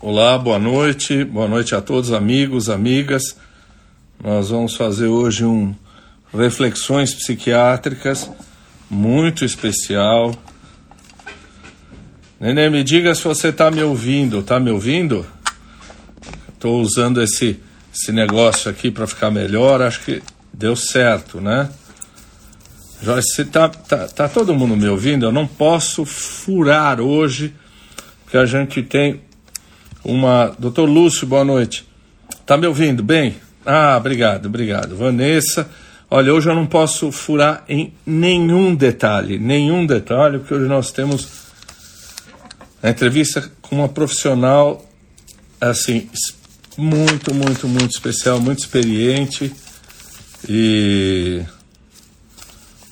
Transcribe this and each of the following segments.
Olá, boa noite, boa noite a todos, amigos, amigas. Nós vamos fazer hoje um reflexões psiquiátricas muito especial. Nenê, me diga se você está me ouvindo. Está me ouvindo? Estou usando esse, esse negócio aqui para ficar melhor. Acho que deu certo, né? Joyce, se tá, tá, tá todo mundo me ouvindo, eu não posso furar hoje, porque a gente tem uma. Doutor Lúcio, boa noite. Tá me ouvindo bem? Ah, obrigado, obrigado. Vanessa, olha, hoje eu não posso furar em nenhum detalhe, nenhum detalhe, porque hoje nós temos a entrevista com uma profissional, assim, muito, muito, muito especial, muito experiente e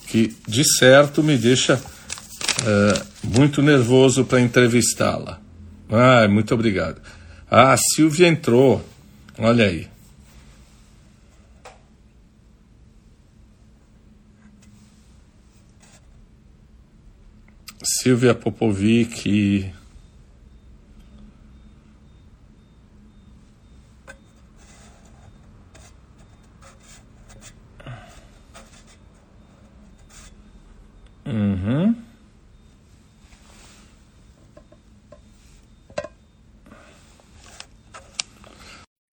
que, de certo, me deixa uh, muito nervoso para entrevistá-la. Ah, muito obrigado. Ah, a Silvia entrou. Olha aí. Silvia Popovic. Uhum.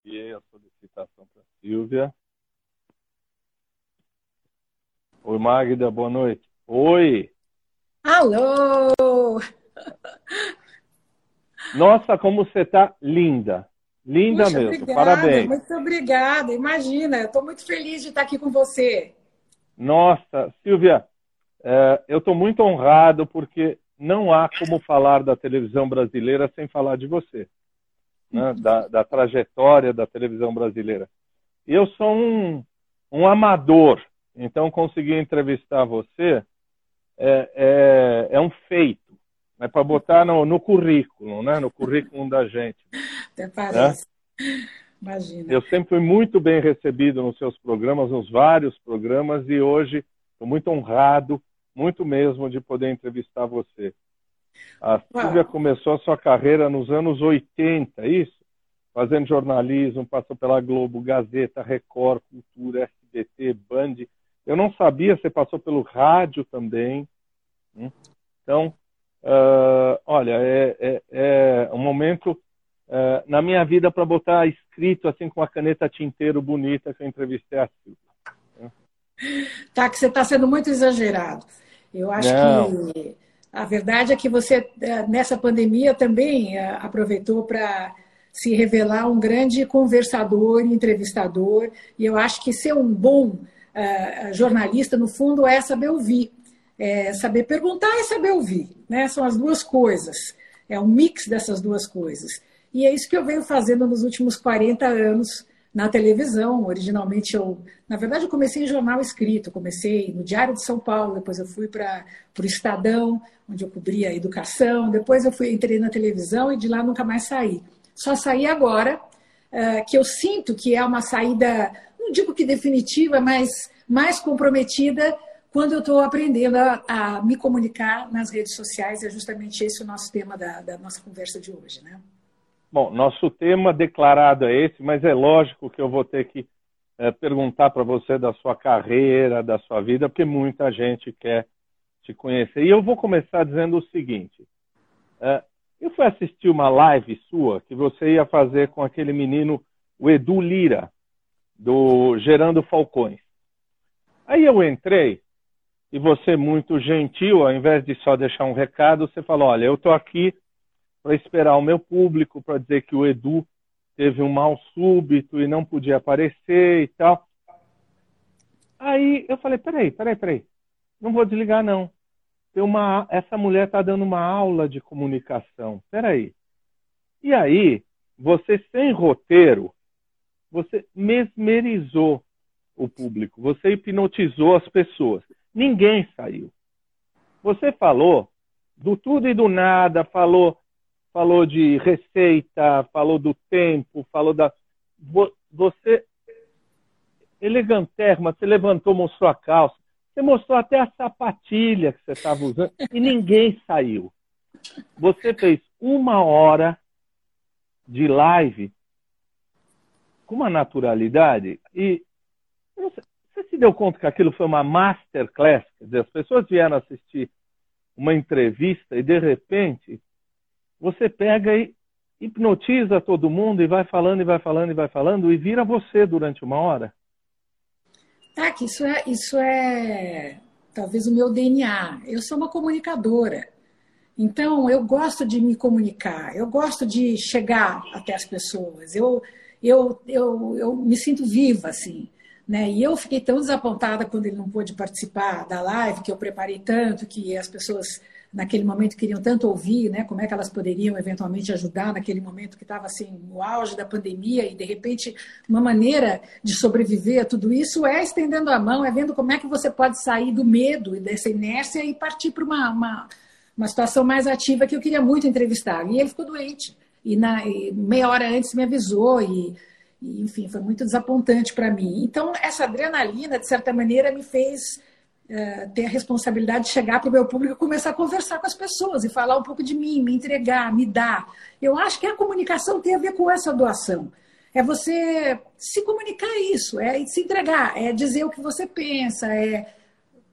E a solicitação para Silvia. Oi, Magda, boa noite. Oi! Alô! Nossa, como você está linda. Linda Puxa, mesmo. Obrigada, Parabéns. Muito obrigada. Imagina, eu estou muito feliz de estar aqui com você. Nossa, Silvia, é, eu estou muito honrado porque não há como falar da televisão brasileira sem falar de você, né? da, da, trajetória da televisão brasileira. Eu sou um, um amador, então conseguir entrevistar você é, é, é um feito. É para botar no, no, currículo, né? no currículo da gente. Até parece. Né? Imagina. Eu sempre fui muito bem recebido nos seus programas, nos vários programas, e hoje estou muito honrado, muito mesmo, de poder entrevistar você. A Silvia começou a sua carreira nos anos 80, é isso? Fazendo jornalismo, passou pela Globo, Gazeta, Record, Cultura, SBT, Band. Eu não sabia, você passou pelo rádio também. Hum? Então, uh, olha, é, é, é, um momento uh, na minha vida para botar escrito assim com a caneta tinteiro bonita que eu entrevistei a Silvia. Tá, que você está sendo muito exagerado. Eu acho não. que a verdade é que você, eh, nessa pandemia, também eh, aproveitou para se revelar um grande conversador, entrevistador, e eu acho que ser um bom uh, jornalista, no fundo, é saber ouvir é saber perguntar e saber ouvir. Né? São as duas coisas. É um mix dessas duas coisas. E é isso que eu venho fazendo nos últimos 40 anos na televisão. Originalmente, eu, na verdade, eu comecei em jornal escrito. comecei no Diário de São Paulo, depois eu fui para o Estadão, onde eu cobria a educação. Depois eu fui, entrei na televisão e de lá nunca mais saí. Só saí agora, uh, que eu sinto que é uma saída, não digo que definitiva, mas mais comprometida quando eu estou aprendendo a, a, me comunicar nas redes sociais. É justamente esse o nosso tema da, da nossa conversa de hoje, né? Bom, nosso tema declarado é esse, mas é lógico que eu vou ter que é, perguntar para você da sua carreira, da sua vida, porque muita gente quer te conhecer. E eu vou começar dizendo o seguinte: é, eu fui assistir uma live sua que você ia fazer com aquele menino, o Edu Lira, do Gerando Falcões. Aí eu entrei e você, muito gentil, ao invés de só deixar um recado, você falou: olha, eu estou aqui para esperar o meu público, para dizer que o Edu teve um mal súbito e não podia aparecer e tal. Aí eu falei: peraí, peraí, peraí, não vou desligar não. Tem uma, essa mulher está dando uma aula de comunicação. Peraí. E aí, você sem roteiro, você mesmerizou o público, você hipnotizou as pessoas. Ninguém saiu. Você falou do tudo e do nada, falou, falou de receita, falou do tempo, falou da. Você, elegantérrima, você levantou, mostrou a calça, você mostrou até a sapatilha que você estava usando e ninguém saiu. Você fez uma hora de live com uma naturalidade. E você, se deu conta que aquilo foi uma masterclass? Quer dizer, as pessoas vieram assistir uma entrevista e, de repente, você pega e hipnotiza todo mundo e vai falando e vai falando e vai falando e vira você durante uma hora. É que isso é, isso é talvez o meu DNA. Eu sou uma comunicadora. Então, eu gosto de me comunicar, eu gosto de chegar até as pessoas. Eu, eu, eu, eu me sinto viva, assim. Né? E eu fiquei tão desapontada quando ele não pôde participar da live, que eu preparei tanto, que as pessoas naquele momento queriam tanto ouvir, né, como é que elas poderiam eventualmente ajudar naquele momento que estava assim no auge da pandemia e de repente uma maneira de sobreviver a tudo isso é estendendo a mão, é vendo como é que você pode sair do medo e dessa inércia e partir para uma, uma, uma situação mais ativa que eu queria muito entrevistar. E ele ficou doente e, na, e meia hora antes me avisou e, enfim foi muito desapontante para mim. Então essa adrenalina de certa maneira me fez é, ter a responsabilidade de chegar para o meu público e começar a conversar com as pessoas e falar um pouco de mim, me entregar, me dar. Eu acho que a comunicação tem a ver com essa doação. É você se comunicar isso, é se entregar, é dizer o que você pensa, é,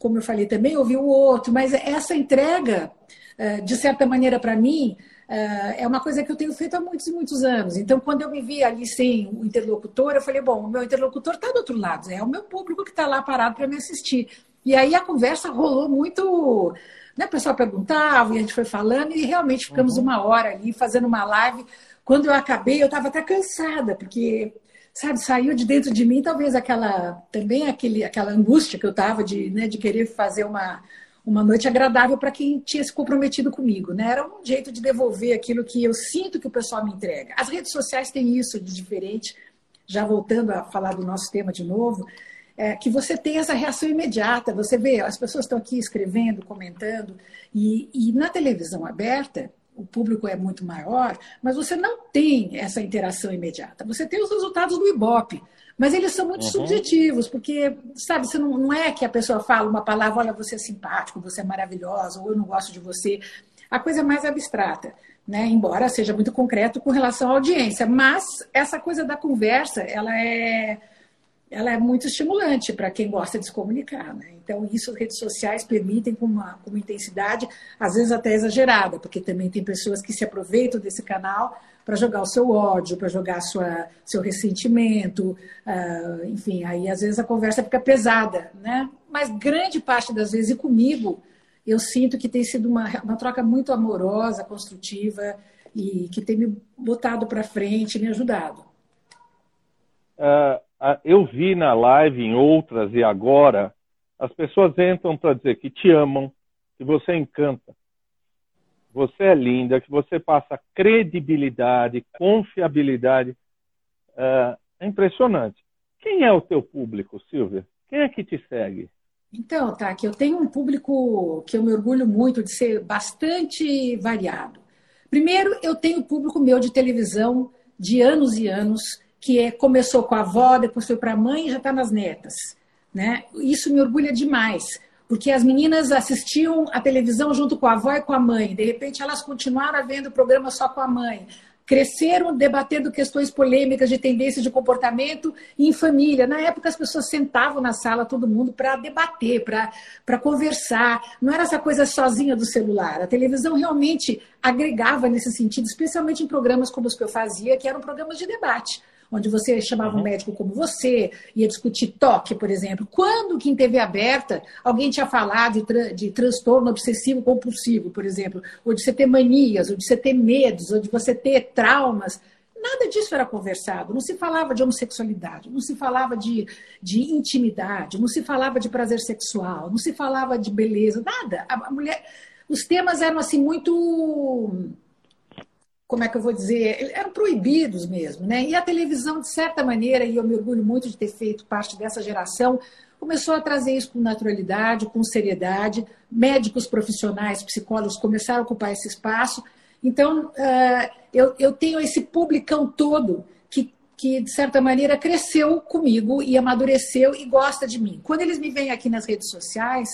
como eu falei também, ouvir o outro, mas essa entrega, é, de certa maneira, para mim, é, é uma coisa que eu tenho feito há muitos e muitos anos. Então, quando eu me vi ali sem o interlocutor, eu falei: bom, o meu interlocutor está do outro lado, é o meu público que está lá parado para me assistir. E aí a conversa rolou muito. Né, o pessoal perguntava e a gente foi falando e realmente ficamos uhum. uma hora ali fazendo uma live. Quando eu acabei, eu estava até cansada, porque sabe, saiu de dentro de mim talvez aquela também aquele, aquela angústia que eu estava de, né, de querer fazer uma, uma noite agradável para quem tinha se comprometido comigo, né? Era um jeito de devolver aquilo que eu sinto que o pessoal me entrega. As redes sociais têm isso de diferente. Já voltando a falar do nosso tema de novo, é, que você tem essa reação imediata. Você vê, as pessoas estão aqui escrevendo, comentando, e, e na televisão aberta, o público é muito maior, mas você não tem essa interação imediata. Você tem os resultados do Ibope, mas eles são muito uhum. subjetivos, porque, sabe, você não, não é que a pessoa fala uma palavra, olha, você é simpático, você é maravilhosa, ou eu não gosto de você. A coisa é mais abstrata. Né? embora seja muito concreto com relação à audiência, mas essa coisa da conversa, ela é ela é muito estimulante para quem gosta de se comunicar. Né? Então, isso redes sociais permitem com uma, com uma intensidade, às vezes até exagerada, porque também tem pessoas que se aproveitam desse canal para jogar o seu ódio, para jogar sua, seu ressentimento, uh, enfim, aí às vezes a conversa fica pesada, né? Mas grande parte das vezes, e comigo, eu sinto que tem sido uma, uma troca muito amorosa, construtiva e que tem me botado para frente, me ajudado. Uh eu vi na live, em outras e agora, as pessoas entram para dizer que te amam, que você encanta, você é linda, que você passa credibilidade, confiabilidade. É, é impressionante. Quem é o teu público, Silvia? Quem é que te segue? Então, tá, que eu tenho um público que eu me orgulho muito de ser bastante variado. Primeiro, eu tenho público meu de televisão de anos e anos que é, começou com a avó, depois foi para a mãe e já está nas netas. Né? Isso me orgulha demais, porque as meninas assistiam a televisão junto com a avó e com a mãe. De repente, elas continuaram vendo o programa só com a mãe. Cresceram debatendo questões polêmicas de tendências de comportamento em família. Na época, as pessoas sentavam na sala, todo mundo, para debater, para conversar. Não era essa coisa sozinha do celular. A televisão realmente agregava nesse sentido, especialmente em programas como os que eu fazia, que eram programas de debate onde você chamava uhum. um médico como você, ia discutir toque, por exemplo. Quando que em TV aberta alguém tinha falado de, tra de transtorno obsessivo compulsivo, por exemplo, ou de você ter manias, ou de você ter medos, ou de você ter traumas? Nada disso era conversado. Não se falava de homossexualidade, não se falava de, de intimidade, não se falava de prazer sexual, não se falava de beleza, nada. A, a mulher, os temas eram assim muito como é que eu vou dizer, eram proibidos mesmo, né? E a televisão, de certa maneira, e eu me orgulho muito de ter feito parte dessa geração, começou a trazer isso com naturalidade, com seriedade. Médicos profissionais, psicólogos começaram a ocupar esse espaço. Então, uh, eu, eu tenho esse publicão todo que, que, de certa maneira, cresceu comigo e amadureceu e gosta de mim. Quando eles me veem aqui nas redes sociais,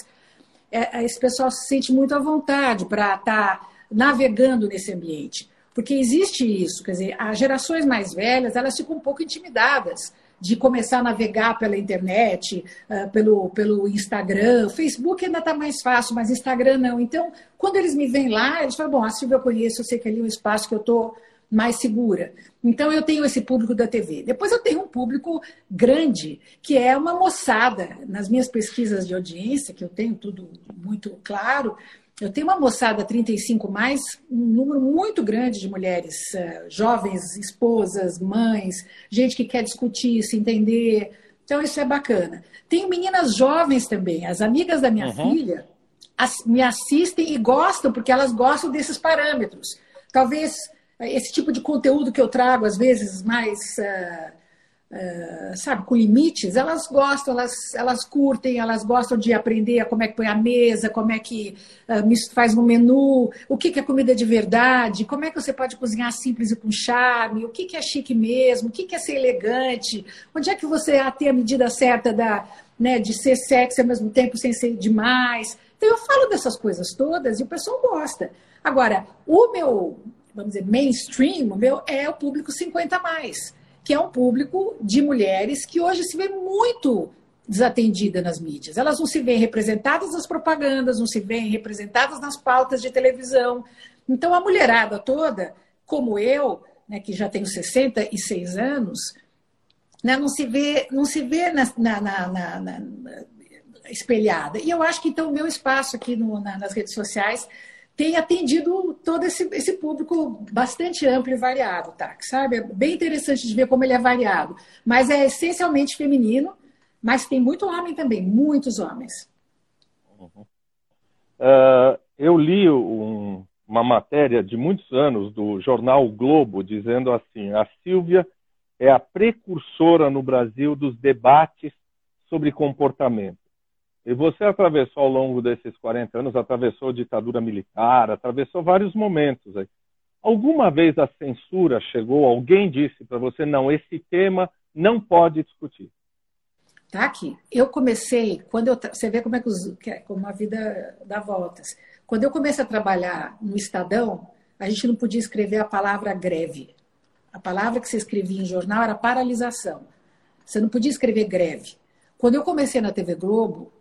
é, esse pessoal se sente muito à vontade para estar tá navegando nesse ambiente. Porque existe isso, quer dizer, as gerações mais velhas, elas ficam um pouco intimidadas de começar a navegar pela internet, uh, pelo, pelo Instagram. Facebook ainda está mais fácil, mas Instagram não. Então, quando eles me vêm lá, eles falam: bom, a Silvia eu conheço, eu sei que ali é um espaço que eu estou mais segura. Então, eu tenho esse público da TV. Depois, eu tenho um público grande, que é uma moçada. Nas minhas pesquisas de audiência, que eu tenho tudo muito claro, eu tenho uma moçada 35 mais, um número muito grande de mulheres, uh, jovens, esposas, mães, gente que quer discutir, se entender. Então, isso é bacana. Tenho meninas jovens também, as amigas da minha uhum. filha me assistem e gostam, porque elas gostam desses parâmetros. Talvez esse tipo de conteúdo que eu trago, às vezes mais. Uh, Uh, sabe, com limites, elas gostam, elas, elas curtem, elas gostam de aprender como é que põe a mesa, como é que uh, faz um menu, o que, que é comida de verdade, como é que você pode cozinhar simples e com charme, o que, que é chique mesmo, o que, que é ser elegante, onde é que você tem a medida certa da, né, de ser sexy ao mesmo tempo sem ser demais. Então eu falo dessas coisas todas e o pessoal gosta. Agora, o meu, vamos dizer, mainstream, o meu é o público 50 mais que é um público de mulheres que hoje se vê muito desatendida nas mídias. Elas não se veem representadas nas propagandas, não se veem representadas nas pautas de televisão. Então, a mulherada toda, como eu, né, que já tenho 66 anos, né, não se vê, não se vê na, na, na, na espelhada. E eu acho que, então, o meu espaço aqui no, nas redes sociais tem atendido todo esse, esse público bastante amplo e variado, tá? Sabe? É bem interessante de ver como ele é variado. Mas é essencialmente feminino, mas tem muito homem também, muitos homens. Uhum. Uh, eu li um, uma matéria de muitos anos do jornal Globo dizendo assim: a Silvia é a precursora no Brasil dos debates sobre comportamento. E você atravessou ao longo desses 40 anos, atravessou ditadura militar, atravessou vários momentos. Aí. Alguma vez a censura chegou, alguém disse para você, não, esse tema não pode discutir? Tá aqui. Eu comecei, quando eu, você vê como é que, os, é, como a vida dá voltas. Quando eu comecei a trabalhar no Estadão, a gente não podia escrever a palavra greve. A palavra que você escrevia em jornal era paralisação. Você não podia escrever greve. Quando eu comecei na TV Globo,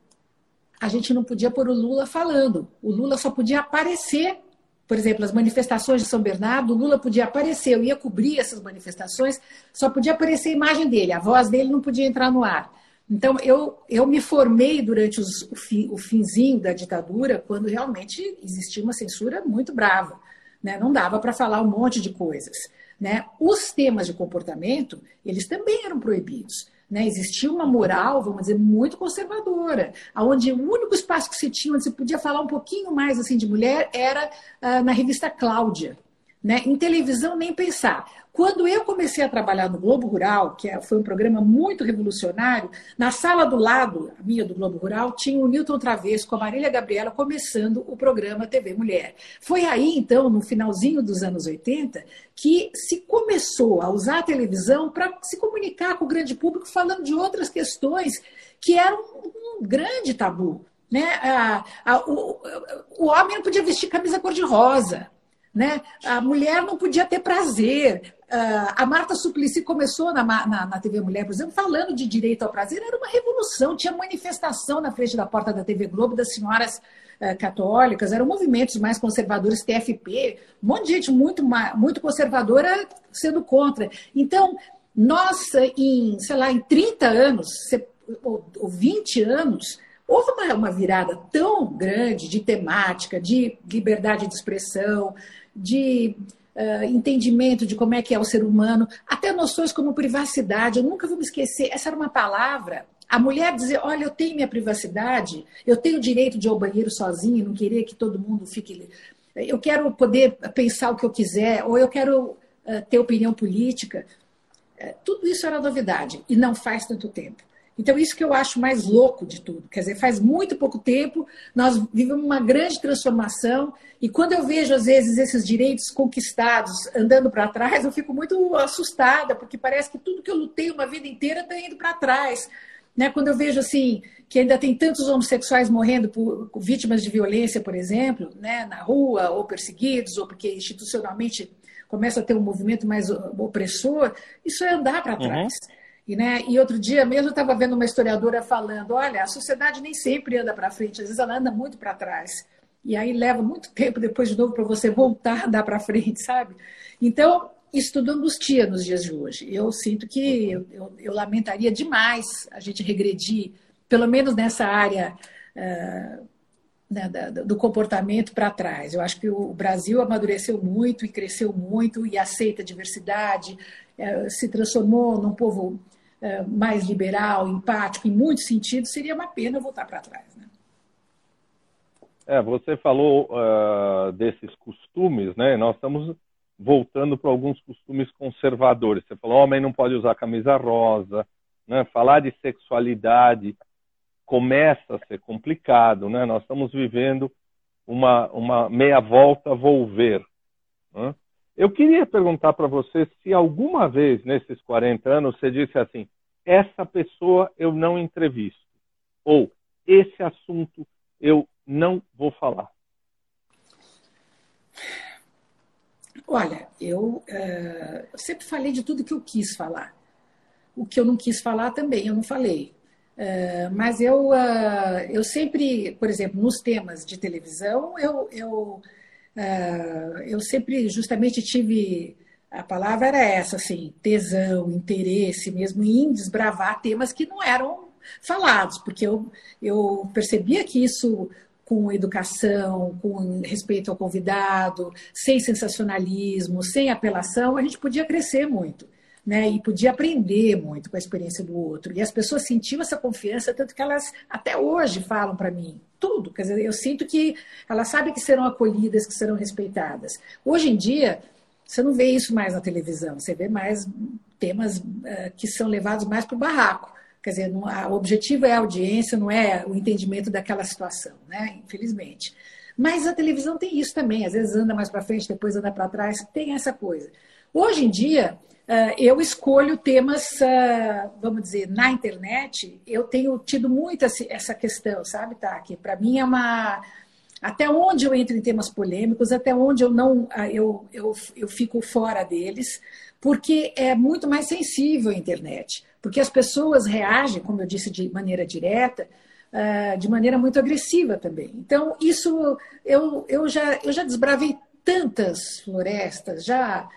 a gente não podia pôr o Lula falando. O Lula só podia aparecer. Por exemplo, as manifestações de São Bernardo, o Lula podia aparecer, eu ia cobrir essas manifestações, só podia aparecer a imagem dele, a voz dele não podia entrar no ar. Então, eu, eu me formei durante os, o, fi, o finzinho da ditadura, quando realmente existia uma censura muito brava. Né? Não dava para falar um monte de coisas. Né? Os temas de comportamento, eles também eram proibidos. Né? Existia uma moral, vamos dizer, muito conservadora, onde o único espaço que se tinha, onde se podia falar um pouquinho mais assim de mulher, era uh, na revista Cláudia. Né? Em televisão, nem pensar. Quando eu comecei a trabalhar no Globo Rural, que é, foi um programa muito revolucionário, na sala do lado, a minha do Globo Rural, tinha o Newton Travesso com a Marília Gabriela começando o programa TV Mulher. Foi aí, então, no finalzinho dos anos 80, que se começou a usar a televisão para se comunicar com o grande público, falando de outras questões que eram um grande tabu. Né? A, a, o, o homem não podia vestir camisa cor-de-rosa. Né? A mulher não podia ter prazer. Uh, a Marta Suplicy começou na, na, na, TV Mulher, por exemplo, falando de direito ao prazer, era uma revolução, tinha manifestação na frente da porta da TV Globo das senhoras uh, católicas, eram movimentos mais conservadores, TFP, um monte de gente muito, muito conservadora sendo contra. Então, nós, em, sei lá, em 30 anos, ou, ou 20 anos, houve uma, uma virada tão grande de temática, de liberdade de expressão, de uh, entendimento de como é que é o ser humano, até noções como privacidade. Eu nunca vou me esquecer, essa era uma palavra. A mulher dizer, olha, eu tenho minha privacidade, eu tenho o direito de ir ao banheiro sozinha, não querer que todo mundo fique. Eu quero poder pensar o que eu quiser, ou eu quero uh, ter opinião política. Uh, tudo isso era novidade, e não faz tanto tempo. Então, isso que eu acho mais louco de tudo. Quer dizer, faz muito pouco tempo, nós vivemos uma grande transformação, e quando eu vejo, às vezes, esses direitos conquistados andando para trás, eu fico muito assustada, porque parece que tudo que eu lutei uma vida inteira está indo para trás. Né? Quando eu vejo assim que ainda tem tantos homossexuais morrendo por, vítimas de violência, por exemplo, né? na rua, ou perseguidos, ou porque institucionalmente começa a ter um movimento mais opressor, isso é andar para uhum. trás. Uhum. E, né, e outro dia mesmo eu estava vendo uma historiadora falando: olha, a sociedade nem sempre anda para frente, às vezes ela anda muito para trás. E aí leva muito tempo depois de novo para você voltar a andar para frente, sabe? Então, isso tudo angustia nos dias de hoje. Eu sinto que eu, eu, eu lamentaria demais a gente regredir, pelo menos nessa área uh, né, do comportamento para trás. Eu acho que o Brasil amadureceu muito e cresceu muito e aceita a diversidade, uh, se transformou num povo mais liberal, empático, em muitos sentidos. Seria uma pena voltar para trás. Né? É, você falou uh, desses costumes, né? Nós estamos voltando para alguns costumes conservadores. Você falou, homem não pode usar camisa rosa, né? Falar de sexualidade começa a ser complicado, né? Nós estamos vivendo uma, uma meia volta volver. Né? Eu queria perguntar para você se alguma vez nesses 40 anos você disse assim: essa pessoa eu não entrevisto, ou esse assunto eu não vou falar? Olha, eu, uh, eu, sempre falei de tudo que eu quis falar. O que eu não quis falar também, eu não falei. Uh, mas eu, uh, eu sempre, por exemplo, nos temas de televisão, eu, eu, eu sempre justamente tive. A palavra era essa, assim, tesão, interesse mesmo em desbravar temas que não eram falados, porque eu, eu percebia que isso com educação, com respeito ao convidado, sem sensacionalismo, sem apelação, a gente podia crescer muito. Né, e podia aprender muito com a experiência do outro. E as pessoas sentiam essa confiança, tanto que elas até hoje falam para mim tudo. Quer dizer, eu sinto que elas sabem que serão acolhidas, que serão respeitadas. Hoje em dia, você não vê isso mais na televisão, você vê mais temas uh, que são levados mais para o barraco. Quer dizer, não, a, o objetivo é a audiência, não é o entendimento daquela situação, né? Infelizmente. Mas a televisão tem isso também, às vezes anda mais para frente, depois anda para trás, tem essa coisa. Hoje em dia, eu escolho temas, uh, vamos dizer, na internet, eu tenho tido muito essa questão, sabe? Que para mim é uma. Até onde eu entro em temas polêmicos, até onde eu não uh, eu, eu, eu fico fora deles, porque é muito mais sensível a internet porque as pessoas reagem, como eu disse, de maneira direta, de maneira muito agressiva também. Então, isso eu, eu, já, eu já desbravei tantas florestas, já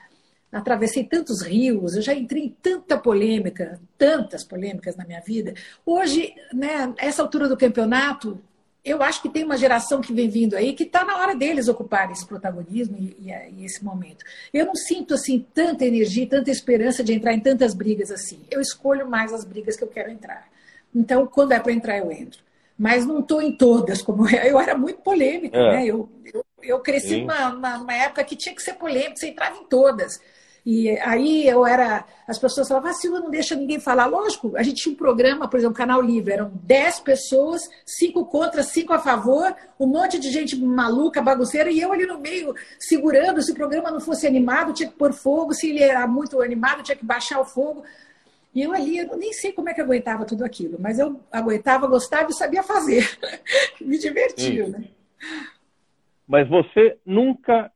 atravessei tantos rios, eu já entrei em tanta polêmica, tantas polêmicas na minha vida. Hoje, né, essa altura do campeonato, eu acho que tem uma geração que vem vindo aí que está na hora deles ocuparem esse protagonismo e, e, e, esse momento. Eu não sinto assim tanta energia, tanta esperança de entrar em tantas brigas assim. Eu escolho mais as brigas que eu quero entrar. Então, quando é para entrar, eu entro. Mas não estou em todas, como eu, eu era muito polêmica, é. né? Eu, eu, eu cresci numa, numa época que tinha que ser polêmica, você entrava em todas. E aí eu era. As pessoas falavam, ah, Silvia não deixa ninguém falar. Lógico, a gente tinha um programa, por exemplo, Canal Livre, eram 10 pessoas, cinco contra, cinco a favor, um monte de gente maluca, bagunceira, e eu ali no meio, segurando, se o programa não fosse animado, tinha que pôr fogo, se ele era muito animado, tinha que baixar o fogo. E eu ali, eu nem sei como é que aguentava tudo aquilo, mas eu aguentava, gostava e sabia fazer. Me divertia, né? Mas você nunca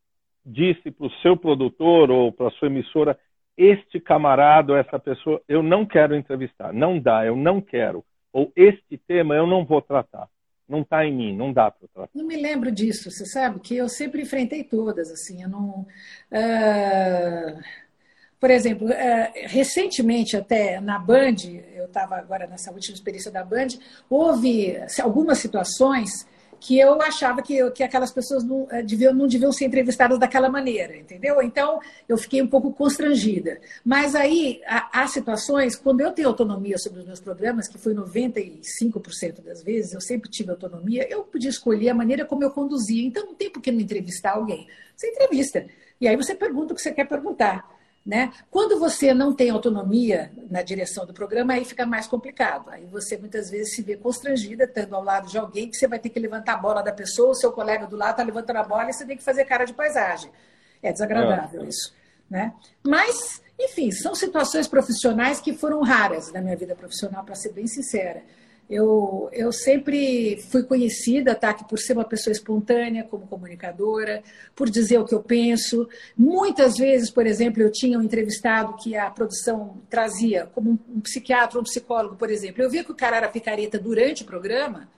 disse para o seu produtor ou para a sua emissora, este camarada ou essa pessoa, eu não quero entrevistar, não dá, eu não quero. Ou este tema eu não vou tratar. Não está em mim, não dá para tratar. Não me lembro disso, você sabe que eu sempre enfrentei todas, assim, eu não... Uh... Por exemplo, uh, recentemente até na Band, eu estava agora nessa última experiência da Band, houve algumas situações que eu achava que, que aquelas pessoas não eh, deviam, não deviam ser entrevistadas daquela maneira, entendeu? Então, eu fiquei um pouco constrangida. Mas aí, há, há situações, quando eu tenho autonomia sobre os meus programas, que foi 95% das vezes, eu sempre tive autonomia, eu podia escolher a maneira como eu conduzia. Então, não tem por que não entrevistar alguém. Você entrevista. E aí você pergunta o que você quer perguntar. Né? Quando você não tem autonomia na direção do programa, aí fica mais complicado. Aí você muitas vezes se vê constrangida, estando ao lado de alguém que você vai ter que levantar a bola da pessoa, o seu colega do lado está levantando a bola e você tem que fazer cara de paisagem. É desagradável é. isso. Né? Mas, enfim, são situações profissionais que foram raras na minha vida profissional, para ser bem sincera. Eu, eu sempre fui conhecida, tá, por ser uma pessoa espontânea, como comunicadora, por dizer o que eu penso. Muitas vezes, por exemplo, eu tinha um entrevistado que a produção trazia, como um, psiquiatra um psicólogo, por exemplo. Eu via que o cara era picareta durante o programa,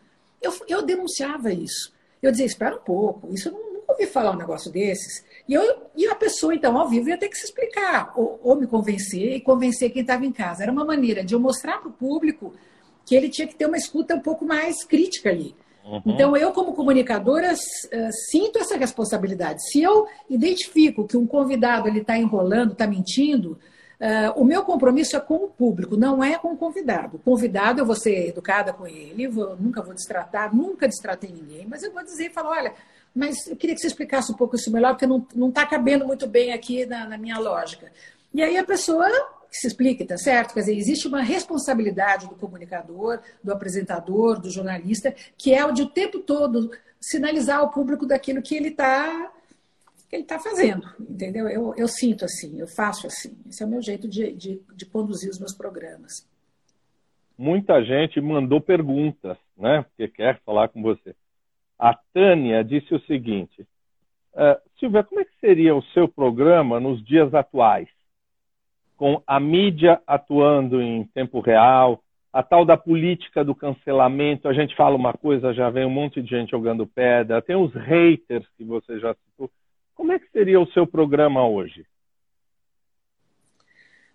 eu, eu denunciava isso. Eu dizia, espera um pouco, isso eu nunca ouvi falar um negócio desses. E, eu, e a pessoa, então, ao vivo, ia ter que se explicar, ou, ou me convencer e convencer quem estava em casa. Era uma maneira de eu mostrar para o público que ele tinha que ter uma escuta um pouco mais crítica ali. Uhum. Então, eu, como comunicadora, eh, sinto essa responsabilidade. Se eu identifico que um convidado está enrolando, está mentindo, uh, o meu compromisso é com o público, não é com o convidado. O convidado, eu vou ser educada com ele, vou, nunca vou destratar, nunca destratei ninguém, mas eu vou dizer e falar: olha, mas eu queria que você explicasse um pouco isso melhor, porque não está cabendo muito bem aqui na, na minha lógica. E aí a pessoa que se explique, tá certo? Quer dizer, existe uma responsabilidade do comunicador, do apresentador, do jornalista, que é o de o tempo todo sinalizar ao público daquilo que ele está que ele está fazendo, entendeu? Eu, eu sinto assim, eu faço assim. Esse é o meu jeito de, de, de conduzir os meus programas. Muita gente mandou perguntas, né? Porque quer falar com você. A Tânia disse o seguinte: uh, Silvia, como é que seria o seu programa nos dias atuais? Com a mídia atuando em tempo real, a tal da política do cancelamento, a gente fala uma coisa, já vem um monte de gente jogando pedra, tem os haters que você já citou. Como é que seria o seu programa hoje?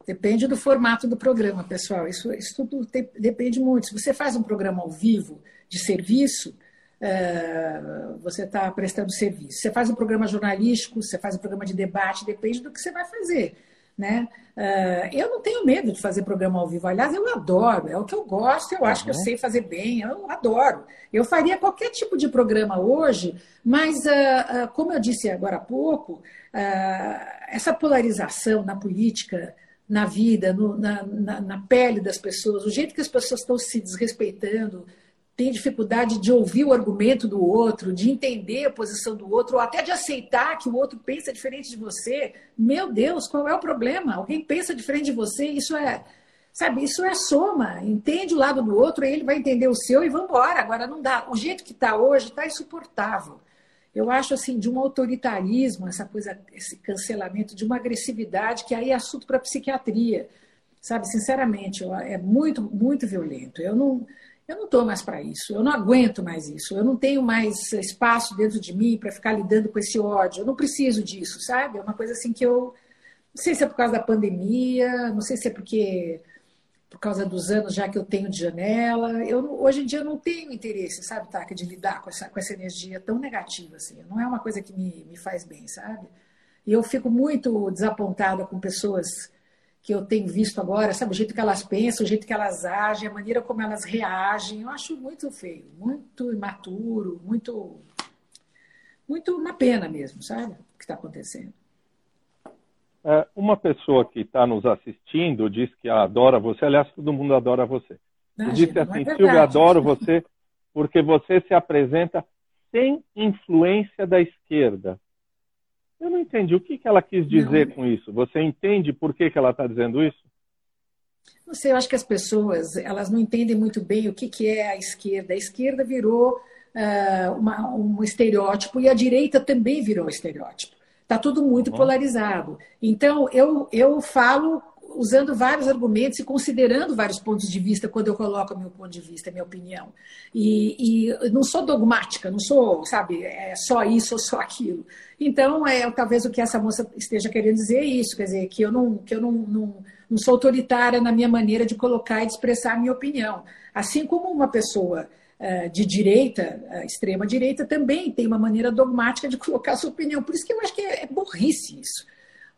Depende do formato do programa, pessoal. Isso, isso tudo tem, depende muito. Se você faz um programa ao vivo de serviço, é, você está prestando serviço. Você faz um programa jornalístico, você faz um programa de debate, depende do que você vai fazer. Né? Uh, eu não tenho medo de fazer programa ao vivo. Aliás, eu adoro, é o que eu gosto, eu acho uhum. que eu sei fazer bem, eu adoro. Eu faria qualquer tipo de programa hoje, mas, uh, uh, como eu disse agora há pouco, essa polarização na política, na vida, no, na, na, na pele das pessoas, o jeito que as pessoas estão se desrespeitando, tem dificuldade de ouvir o argumento do outro, de entender a posição do outro, ou até de aceitar que o outro pensa diferente de você. Meu Deus, qual é o problema? Alguém pensa diferente de você, isso é, sabe, isso é soma. Entende o lado do outro, ele vai entender o seu e vamos embora. Agora não dá. O jeito que está hoje está insuportável. Eu acho assim de um autoritarismo, essa coisa, esse cancelamento, de uma agressividade que aí é assunto para psiquiatria. Sabe, sinceramente, é muito, muito violento. Eu não eu não estou mais para isso, eu não aguento mais isso, eu não tenho mais espaço dentro de mim para ficar lidando com esse ódio, eu não preciso disso, sabe? É uma coisa assim que eu. Não sei se é por causa da pandemia, não sei se é porque. Por causa dos anos já que eu tenho de janela. Eu, hoje em dia eu não tenho interesse, sabe, Taka, de lidar com essa, com essa energia tão negativa. Assim. Não é uma coisa que me, me faz bem, sabe? E eu fico muito desapontada com pessoas que eu tenho visto agora, sabe, o jeito que elas pensam, o jeito que elas agem, a maneira como elas reagem, eu acho muito feio, muito imaturo, muito, muito uma pena mesmo, sabe, o que está acontecendo. É, uma pessoa que está nos assistindo diz que adora você, aliás, todo mundo adora você. Imagina, disse assim, é Silvia, adoro você porque você se apresenta sem influência da esquerda. Eu não entendi. O que, que ela quis dizer não. com isso? Você entende por que, que ela está dizendo isso? Não sei, eu acho que as pessoas elas não entendem muito bem o que, que é a esquerda. A esquerda virou uh, uma, um estereótipo e a direita também virou um estereótipo. Está tudo muito uhum. polarizado. Então, eu, eu falo usando vários argumentos e considerando vários pontos de vista quando eu coloco meu ponto de vista, minha opinião. E, e não sou dogmática, não sou, sabe, é só isso ou só aquilo. Então, é talvez o que essa moça esteja querendo dizer é isso, quer dizer, que eu não, que eu não, não, não sou autoritária na minha maneira de colocar e de expressar a minha opinião. Assim como uma pessoa uh, de direita, uh, extrema direita, também tem uma maneira dogmática de colocar a sua opinião. Por isso que eu acho que é, é burrice isso.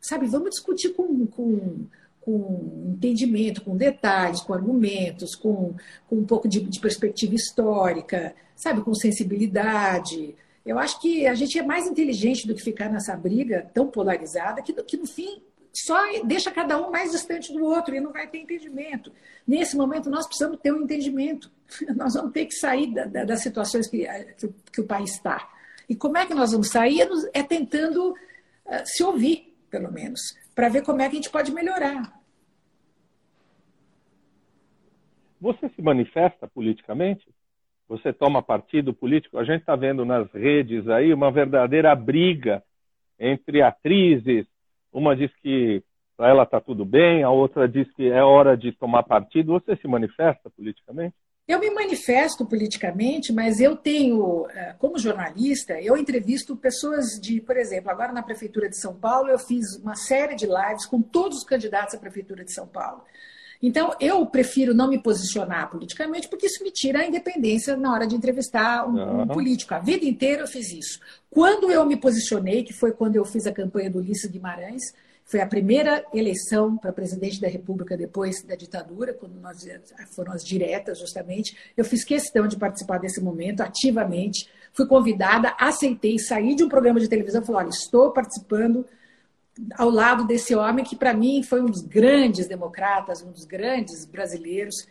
Sabe, vamos discutir com, com com entendimento, com detalhes, com argumentos, com, com um pouco de, de, perspectiva histórica, sabe, com sensibilidade. Eu acho que a gente é mais inteligente do que ficar nessa briga tão polarizada que, que no fim só deixa cada um mais distante do outro e não vai ter entendimento. Nesse momento, nós precisamos ter um entendimento. Nós vamos ter que sair da, da, das situações que, que, que, o país está. E como é que nós vamos sair? É, é tentando uh, se ouvir, pelo menos, para ver como é que a gente pode melhorar. Você se manifesta politicamente? Você toma partido político? A gente está vendo nas redes aí uma verdadeira briga entre atrizes. Uma diz que para ela está tudo bem, a outra diz que é hora de tomar partido. Você se manifesta politicamente? Eu me manifesto politicamente, mas eu tenho, eh, como jornalista, eu entrevisto pessoas de, por exemplo, agora na Prefeitura de São Paulo, eu fiz uma série de lives com todos os candidatos à Prefeitura de São Paulo. Então, eu prefiro não me posicionar politicamente, porque isso me tira a independência na hora de entrevistar um, uhum. um, político. A vida inteira eu fiz isso. Quando eu me posicionei, que foi quando eu fiz a campanha do Ulisses Guimarães, foi a primeira eleição para presidente da República depois da ditadura, quando nós foram as diretas, justamente. Eu fiz questão de participar desse momento ativamente. Fui convidada, aceitei, saí de um programa de televisão e falei: olha, estou participando ao lado desse homem que, para mim, foi um dos grandes democratas, um dos grandes brasileiros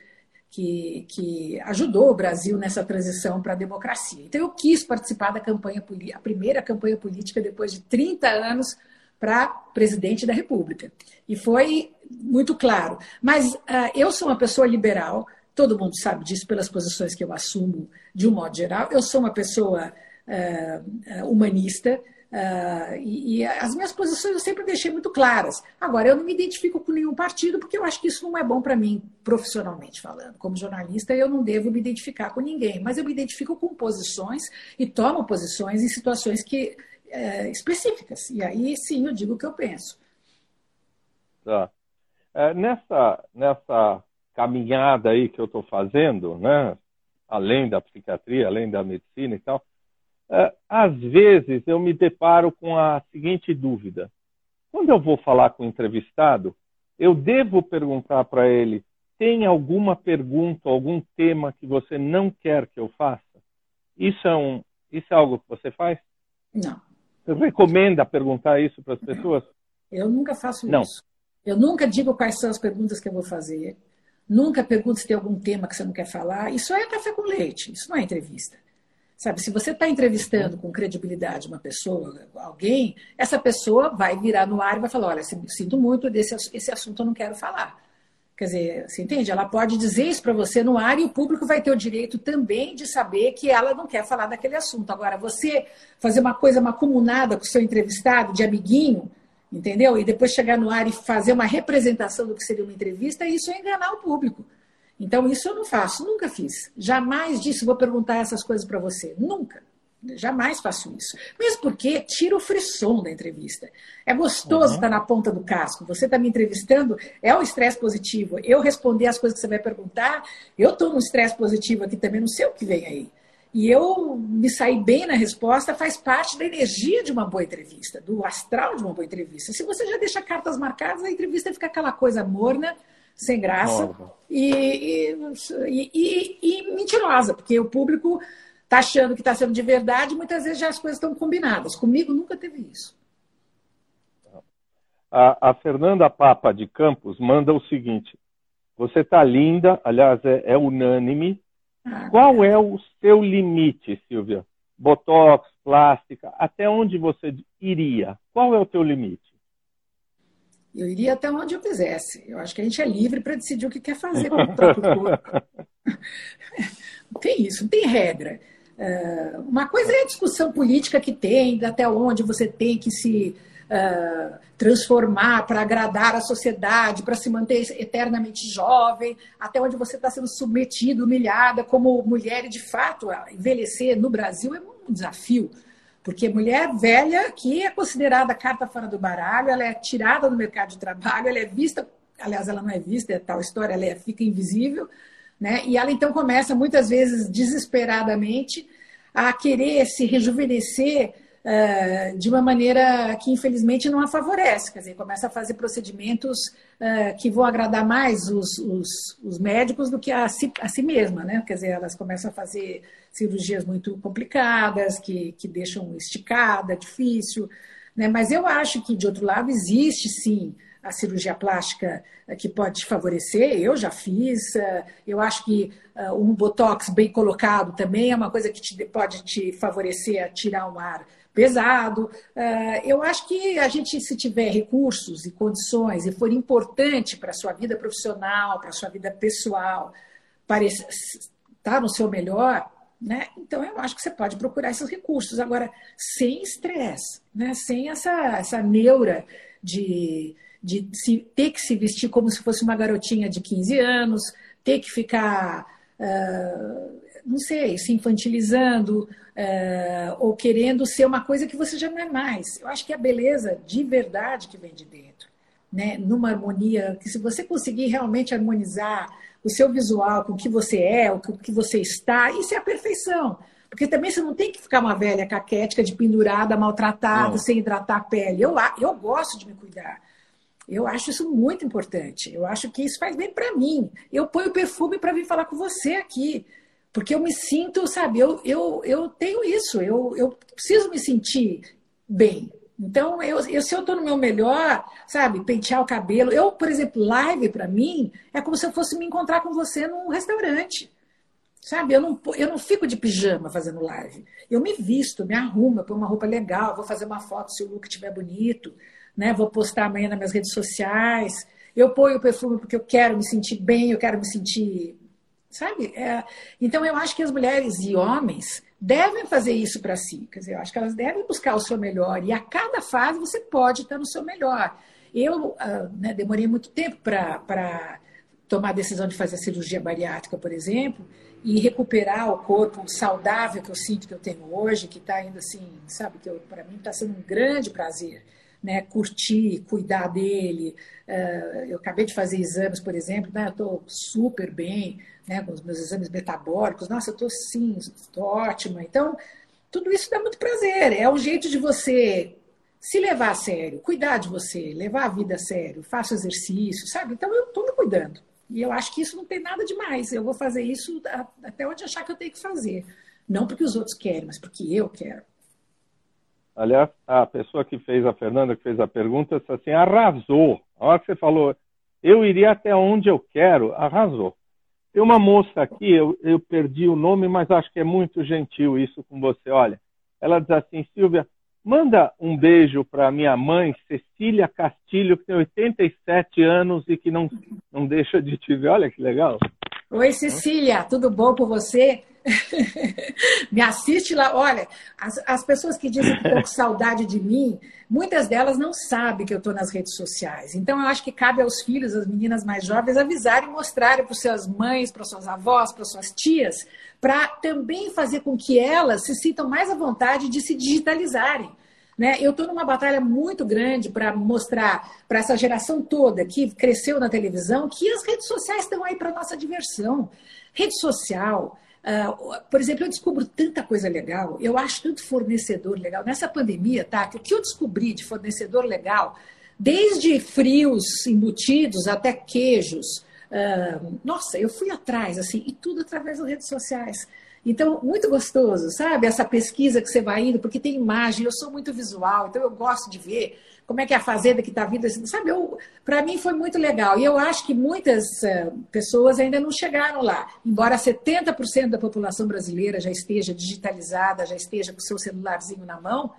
que, que ajudou o Brasil nessa transição para a democracia. Então, eu quis participar da campanha, a primeira campanha política depois de 30 anos para presidente da República. E foi muito claro. Mas uh, eu sou uma pessoa liberal, todo mundo sabe disso pelas posições que eu assumo de um modo geral. Eu sou uma pessoa uh, humanista. Uh, e, e, as minhas posições eu sempre deixei muito claras. Agora, eu não me identifico com nenhum partido, porque eu acho que isso não é bom para mim, profissionalmente falando. Como jornalista, eu não devo me identificar com ninguém, mas eu me identifico com posições e tomo posições em situações que é, específicas. E aí sim eu digo o que eu penso. Tá. É, nessa, nessa caminhada aí que eu estou fazendo, né, além da psiquiatria, além da medicina e tal, às vezes eu me deparo com a seguinte dúvida. Quando eu vou falar com o entrevistado, eu devo perguntar para ele: tem alguma pergunta, algum tema que você não quer que eu faça? Isso é, um, isso é algo que você faz? Não. Você recomenda perguntar isso para as pessoas? Eu nunca faço não. isso. Eu nunca digo quais são as perguntas que eu vou fazer. Nunca pergunto se tem algum tema que você não quer falar. Isso é café com leite, isso não é entrevista. Sabe, se você está entrevistando com credibilidade uma pessoa, alguém, essa pessoa vai virar no ar e vai falar: olha, sinto muito, desse esse assunto eu não quero falar. Quer dizer, você entende? Ela pode dizer isso para você no ar e o público vai ter o direito também de saber que ela não quer falar daquele assunto. Agora, você fazer uma coisa macumunada com o seu entrevistado, de amiguinho, entendeu? E depois chegar no ar e fazer uma representação do que seria uma entrevista, isso é enganar o público. Então, isso eu não faço, nunca fiz. Jamais disse, vou perguntar essas coisas para você. Nunca. Jamais faço isso. Mesmo porque tira o frisson da entrevista. É gostoso uhum. estar na ponta do casco. Você está me entrevistando, é um estresse positivo. Eu responder as coisas que você vai perguntar, eu estou num estresse positivo aqui também, não sei o que vem aí. E eu me sair bem na resposta faz parte da energia de uma boa entrevista, do astral de uma boa entrevista. Se você já deixa cartas marcadas, a entrevista fica aquela coisa morna, sem graça e, e, e, e mentirosa, porque o público está achando que está sendo de verdade, muitas vezes já as coisas estão combinadas. Comigo nunca teve isso. A, a Fernanda Papa de Campos manda o seguinte: você está linda, aliás, é, é unânime. Ah, Qual é o seu limite, Silvia? Botox, plástica, até onde você iria? Qual é o teu limite? Eu iria até onde eu quisesse. Eu acho que a gente é livre para decidir o que quer fazer com o próprio corpo. Não tem isso, não tem regra. É, uma coisa é a discussão política que tem, até onde você tem que se uh, transformar para agradar a sociedade, para se manter eternamente jovem, até onde você está sendo submetido, humilhada como mulher, e de fato, envelhecer no Brasil é um desafio. Porque mulher velha, que é considerada carta fora do baralho, ela é tirada do mercado de trabalho, ela é vista, aliás, ela não é vista, é tal história, ela é, fica invisível, né? E ela então começa muitas vezes desesperadamente a querer se rejuvenescer uh, de uma maneira que infelizmente não a favorece, quer dizer, começa a fazer procedimentos uh, que vão agradar mais os, os, os, médicos do que a si, a si mesma, né? Quer dizer, elas começam a fazer cirurgias muito complicadas, que, que deixam esticada, difícil, né? Mas eu acho que, de outro lado, existe sim a cirurgia plástica eh, que pode favorecer, eu já fiz. Eu acho que um botox bem colocado também é uma coisa que te, pode te favorecer a tirar um ar pesado. Eu acho que a gente, se tiver recursos e condições e for importante para a sua vida profissional, para a sua vida pessoal, está no seu melhor, né? Então eu acho que você pode procurar esses recursos. Agora, sem estresse, né? sem essa, essa neura de, de se, ter que se vestir como se fosse uma garotinha de 15 anos, ter que ficar, uh, não sei, se infantilizando uh, ou querendo ser uma coisa que você já não é mais. Eu acho que a beleza de verdade que vem de dentro, né? numa harmonia, que se você conseguir realmente harmonizar o seu visual com o que você é, o que você está, isso é a perfeição. Porque também você não tem que ficar uma velha caquética de pendurada, maltratada, não. sem hidratar a pele. Eu, eu gosto de me cuidar. Eu acho isso muito importante. Eu acho que isso faz bem para mim. Eu ponho perfume para vir falar com você aqui. Porque eu me sinto, sabe, eu, eu, eu tenho isso, eu, eu preciso me sentir bem. Então, eu, eu, se eu estou no meu melhor, sabe, pentear o cabelo. Eu, por exemplo, live para mim é como se eu fosse me encontrar com você num restaurante. Sabe, eu não, eu não fico de pijama fazendo live. Eu me visto, me arrumo, ponho uma roupa legal, vou fazer uma foto se o look estiver bonito, né? Vou postar amanhã nas minhas redes sociais. Eu ponho o perfume porque eu quero me sentir bem, eu quero me sentir. Sabe? É, então, eu acho que as mulheres e homens devem fazer isso para si. Quer dizer, eu acho que elas devem buscar o seu melhor. E a cada fase você pode estar no seu melhor. Eu uh, né, demorei muito tempo para tomar a decisão de fazer a cirurgia bariátrica, por exemplo, e recuperar o corpo saudável que eu sinto que eu tenho hoje, que está ainda assim, sabe, que para mim está sendo um grande prazer. Né, curtir, cuidar dele. Uh, eu acabei de fazer exames, por exemplo, né, estou super bem, né, com os meus exames metabólicos, nossa, eu estou sim, estou ótima. Então, tudo isso dá muito prazer. É um jeito de você se levar a sério, cuidar de você, levar a vida a sério, faça exercício, sabe? Então, eu estou me cuidando. E eu acho que isso não tem nada demais. Eu vou fazer isso até onde achar que eu tenho que fazer. Não porque os outros querem, mas porque eu quero. Aliás, a pessoa que fez a Fernanda, que fez a pergunta, disse assim: arrasou. A hora que você falou, eu iria até onde eu quero, arrasou. Tem uma moça aqui, eu, eu perdi o nome, mas acho que é muito gentil isso com você. Olha, ela diz assim, Silvia, manda um beijo para minha mãe, Cecília Castilho, que tem 87 anos e que não, não deixa de te ver. Olha que legal. Oi, Cecília, tudo bom com você? Me assiste lá. Olha, as, as pessoas que dizem que estão com saudade de mim, muitas delas não sabem que eu estou nas redes sociais. Então, eu acho que cabe aos filhos, às meninas mais jovens, avisarem, mostrarem para suas mães, para suas avós, para suas tias, para também fazer com que elas se sintam mais à vontade de se digitalizarem. Né? Eu estou numa batalha muito grande para mostrar para essa geração toda que cresceu na televisão que as redes sociais estão aí para nossa diversão. Rede social, Uh, por exemplo, eu descubro tanta coisa legal, eu acho tanto fornecedor legal. Nessa pandemia, tá? O que eu descobri de fornecedor legal, desde frios embutidos até queijos. Uh, nossa, eu fui atrás, assim, e tudo através das redes sociais. Então, muito gostoso, sabe? Essa pesquisa que você vai indo, porque tem imagem, eu sou muito visual, então eu gosto de ver como é que é a fazenda que está vindo, assim, sabe? Para mim foi muito legal. E eu acho que muitas uh, pessoas ainda não chegaram lá. Embora 70% da população brasileira já esteja digitalizada, já esteja com o seu celularzinho na mão,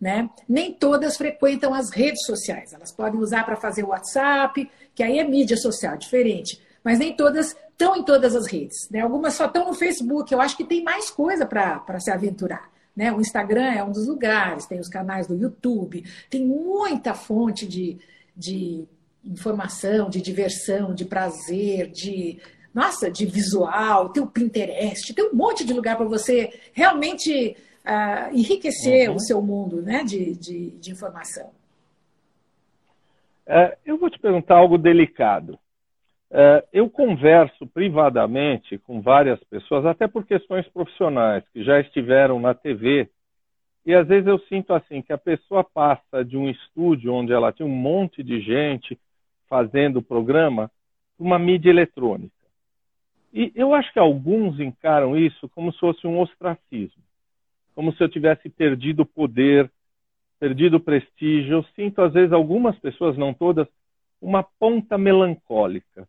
né? Nem todas frequentam as redes sociais. Elas podem usar para fazer o WhatsApp, que aí é mídia social, diferente. Mas nem todas estão em todas as redes. Né? Algumas só estão no Facebook. Eu acho que tem mais coisa para se aventurar. Né? O Instagram é um dos lugares, tem os canais do YouTube, tem muita fonte de, de informação, de diversão, de prazer, de nossa, de visual, tem o Pinterest, tem um monte de lugar para você realmente uh, enriquecer uhum. o seu mundo né, de, de, de informação. É, eu vou te perguntar algo delicado. É, eu converso privadamente com várias pessoas, até por questões profissionais, que já estiveram na TV, e às vezes eu sinto assim, que a pessoa passa de um estúdio onde ela tinha um monte de gente fazendo o programa, para uma mídia eletrônica. E eu acho que alguns encaram isso como se fosse um ostracismo, como se eu tivesse perdido o poder, perdido o prestígio. Eu sinto, às vezes, algumas pessoas, não todas, uma ponta melancólica.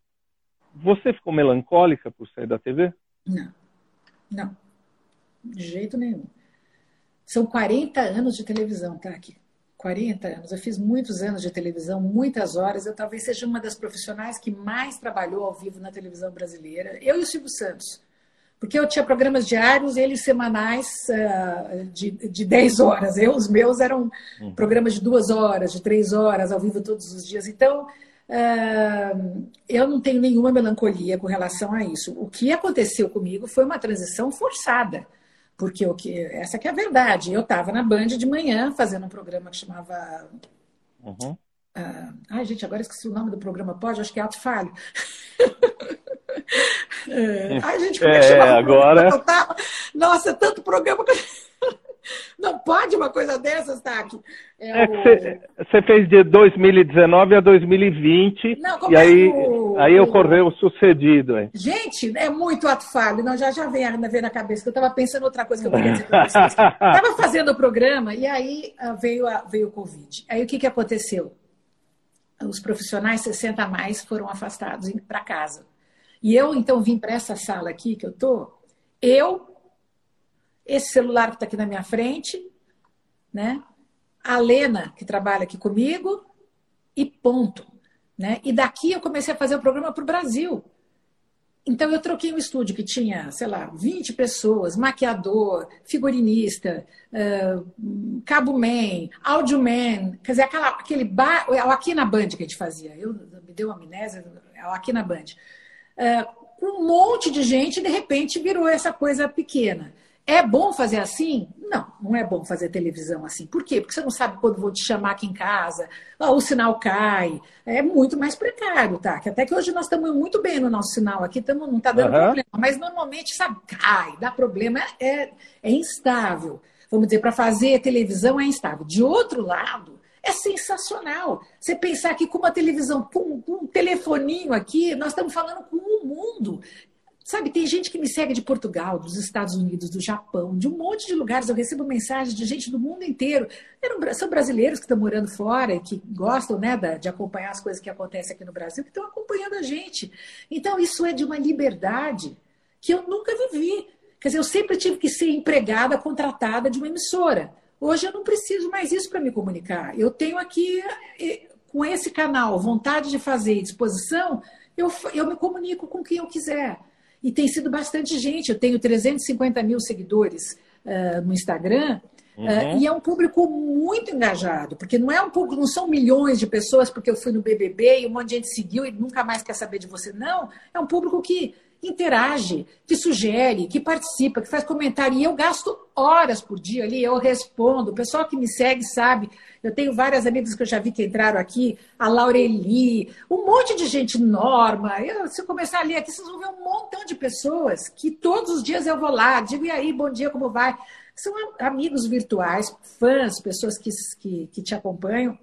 Você ficou melancólica por sair da TV? Não, não, de jeito nenhum. São 40 anos de televisão, tá aqui. 40 anos. Eu fiz muitos anos de televisão, muitas horas. Eu talvez seja uma das profissionais que mais trabalhou ao vivo na televisão brasileira. Eu e o Silvio Santos. Porque eu tinha programas diários, eles semanais uh, de, de 10 horas. Eu, os meus eram uhum. programas de duas horas, de três horas, ao vivo todos os dias. Então, uh, eu não tenho nenhuma melancolia com relação a isso. O que aconteceu comigo foi uma transição forçada. Porque o que, essa que é a verdade. Eu estava na Band de manhã fazendo um programa que chamava. Uhum. Uh, ai, gente, agora esqueci o nome do programa. Pode? Acho que é Alto Falho. É. Ai, gente, como é, que chama? agora... Tava... Nossa, tanto programa. Não pode uma coisa dessas, Taki. É, você o... fez de 2019 a 2020 Não, e aí, o... aí ocorreu o sucedido. Hein? Gente, é muito ato falho. Não, já, já vem, vem na cabeça, que eu estava pensando outra coisa que eu queria dizer para vocês. Estava fazendo o programa e aí ah, veio, a, veio o Covid. Aí o que, que aconteceu? Os profissionais 60 a mais foram afastados para casa. E eu, então, vim para essa sala aqui que eu estou, eu, esse celular que está aqui na minha frente, né? a Lena, que trabalha aqui comigo, e ponto. Né? E daqui eu comecei a fazer o programa para o Brasil. Então eu troquei um estúdio que tinha, sei lá, 20 pessoas, maquiador, figurinista, uh, cabo man, audio man, quer dizer, aquela, aquele bar, é aqui na Band que a gente fazia. Eu me deu amnésia, é aqui na Band um monte de gente, de repente, virou essa coisa pequena. É bom fazer assim? Não, não é bom fazer televisão assim. Por quê? Porque você não sabe quando vou te chamar aqui em casa, o sinal cai. É muito mais precário, tá? Que até que hoje nós estamos muito bem no nosso sinal aqui, tamo, não está dando uhum. problema. Mas normalmente, sabe, cai, dá problema, é, é instável. Vamos dizer, para fazer televisão é instável. De outro lado, é sensacional. Você pensar que com uma televisão, com, com um telefoninho aqui, nós estamos falando com o mundo. Sabe, tem gente que me segue de Portugal, dos Estados Unidos, do Japão, de um monte de lugares. Eu recebo mensagens de gente do mundo inteiro. São brasileiros que estão morando fora e que gostam né, de acompanhar as coisas que acontecem aqui no Brasil, que estão acompanhando a gente. Então, isso é de uma liberdade que eu nunca vivi. Quer dizer, eu sempre tive que ser empregada, contratada de uma emissora. Hoje eu não preciso mais isso para me comunicar. Eu tenho aqui, com esse canal, vontade de fazer e disposição, eu, eu me comunico com quem eu quiser. E tem sido bastante gente. Eu tenho 350 mil seguidores uh, no Instagram. Uhum. Uh, e é um público muito engajado, porque não é um público, não são milhões de pessoas porque eu fui no BBB e um monte de gente seguiu e nunca mais quer saber de você. Não, é um público interage, que sugere, que participa, que faz comentário. E eu gasto horas por dia ali, eu respondo. O pessoal que me segue sabe. Eu tenho várias amigas que eu já vi que entraram aqui, a Laureli, um monte de gente, Norma. Eu, se eu começar a ler aqui, vocês vão ver um montão de pessoas que todos os dias eu vou lá, digo, e aí, bom dia, como vai? São amigos virtuais, fãs, pessoas que, que, que te acompanham.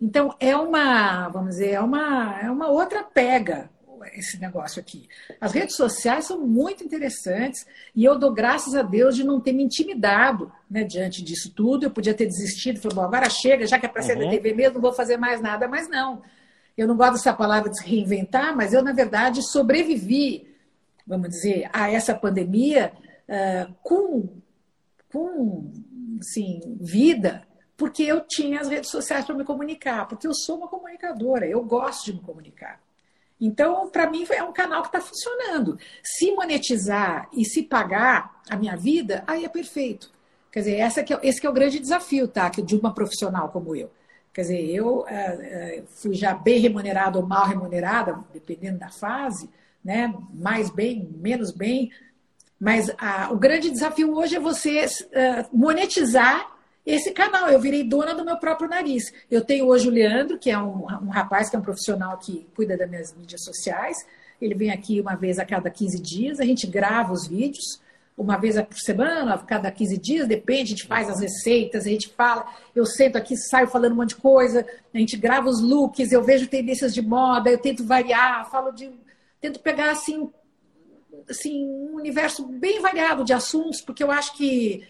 Então, é uma, vamos dizer, é uma, é uma outra pega esse negócio aqui. As redes sociais são muito interessantes e eu dou graças a Deus de não ter me intimidado né, diante disso tudo. Eu podia ter desistido, falei, bom, agora chega, já que é para ser uhum. da TV mesmo, não vou fazer mais nada, mas não. Eu não gosto dessa palavra de reinventar, mas eu, na verdade, sobrevivi, vamos dizer, a essa pandemia uh, com, com assim, vida, porque eu tinha as redes sociais para me comunicar, porque eu sou uma comunicadora, eu gosto de me comunicar. Então, para mim, é um canal que está funcionando. Se monetizar e se pagar a minha vida, aí é perfeito. Quer dizer, essa que é, esse que é o grande desafio, tá? De uma profissional como eu. Quer dizer, eu é, fui já bem remunerada ou mal remunerada, dependendo da fase, né? mais bem, menos bem. Mas a, o grande desafio hoje é você uh, monetizar esse canal. Eu virei dona do meu próprio nariz. Eu tenho hoje o Leandro, que é um, um rapaz que é um profissional que cuida das minhas mídias sociais. Ele vem aqui uma vez a cada 15 dias, a gente grava os vídeos, uma vez por semana, a cada 15 dias, depende, a gente faz as receitas, a gente fala, eu sento aqui, saio falando um monte de coisa, a gente grava os looks, eu vejo tendências de moda, eu tento variar, falo de. tento pegar assim, assim, um universo bem variado de assuntos, porque eu acho que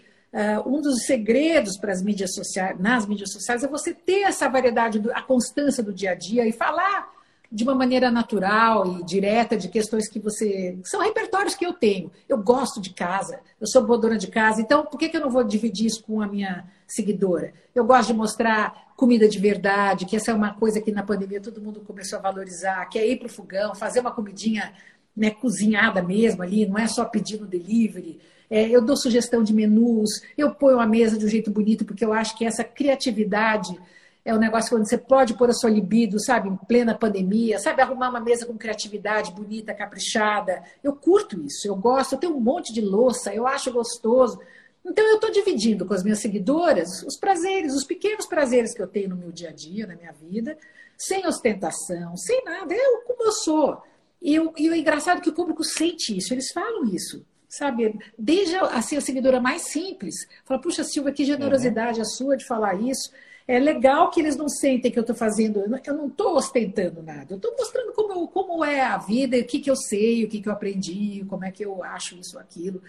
um dos segredos para as mídias sociais, nas mídias sociais, é você ter essa variedade, a constância do dia a dia e falar de uma maneira natural e direta de questões que você. São repertórios que eu tenho. Eu gosto de casa, eu sou boa dona de casa, então por que, que eu não vou dividir isso com a minha seguidora? Eu gosto de mostrar comida de verdade, que essa é uma coisa que na pandemia todo mundo começou a valorizar, que é ir para o fogão, fazer uma comidinha né, cozinhada mesmo ali, não é só pedir no delivery. É, eu dou sugestão de menus, eu ponho a mesa de um jeito bonito, porque eu acho que essa criatividade é um negócio onde você pode pôr a sua libido, sabe, em plena pandemia, sabe, arrumar uma mesa com criatividade, bonita, caprichada. Eu curto isso, eu gosto, eu tenho um monte de louça, eu acho gostoso. Então eu estou dividindo com as minhas seguidoras os prazeres, os pequenos prazeres que eu tenho no meu dia a dia, na minha vida, sem ostentação, sem nada, eu como eu sou. E, eu, e o engraçado é que o público sente isso, eles falam isso sabe? Desde assim, a seguidora mais simples, fala, puxa, Silvia, que generosidade uhum. a sua de falar isso. É legal que eles não sentem que eu estou fazendo, eu não estou ostentando nada, eu estou mostrando como, como é a vida, o que, que eu sei, o que, que eu aprendi, como é que eu acho isso, aquilo.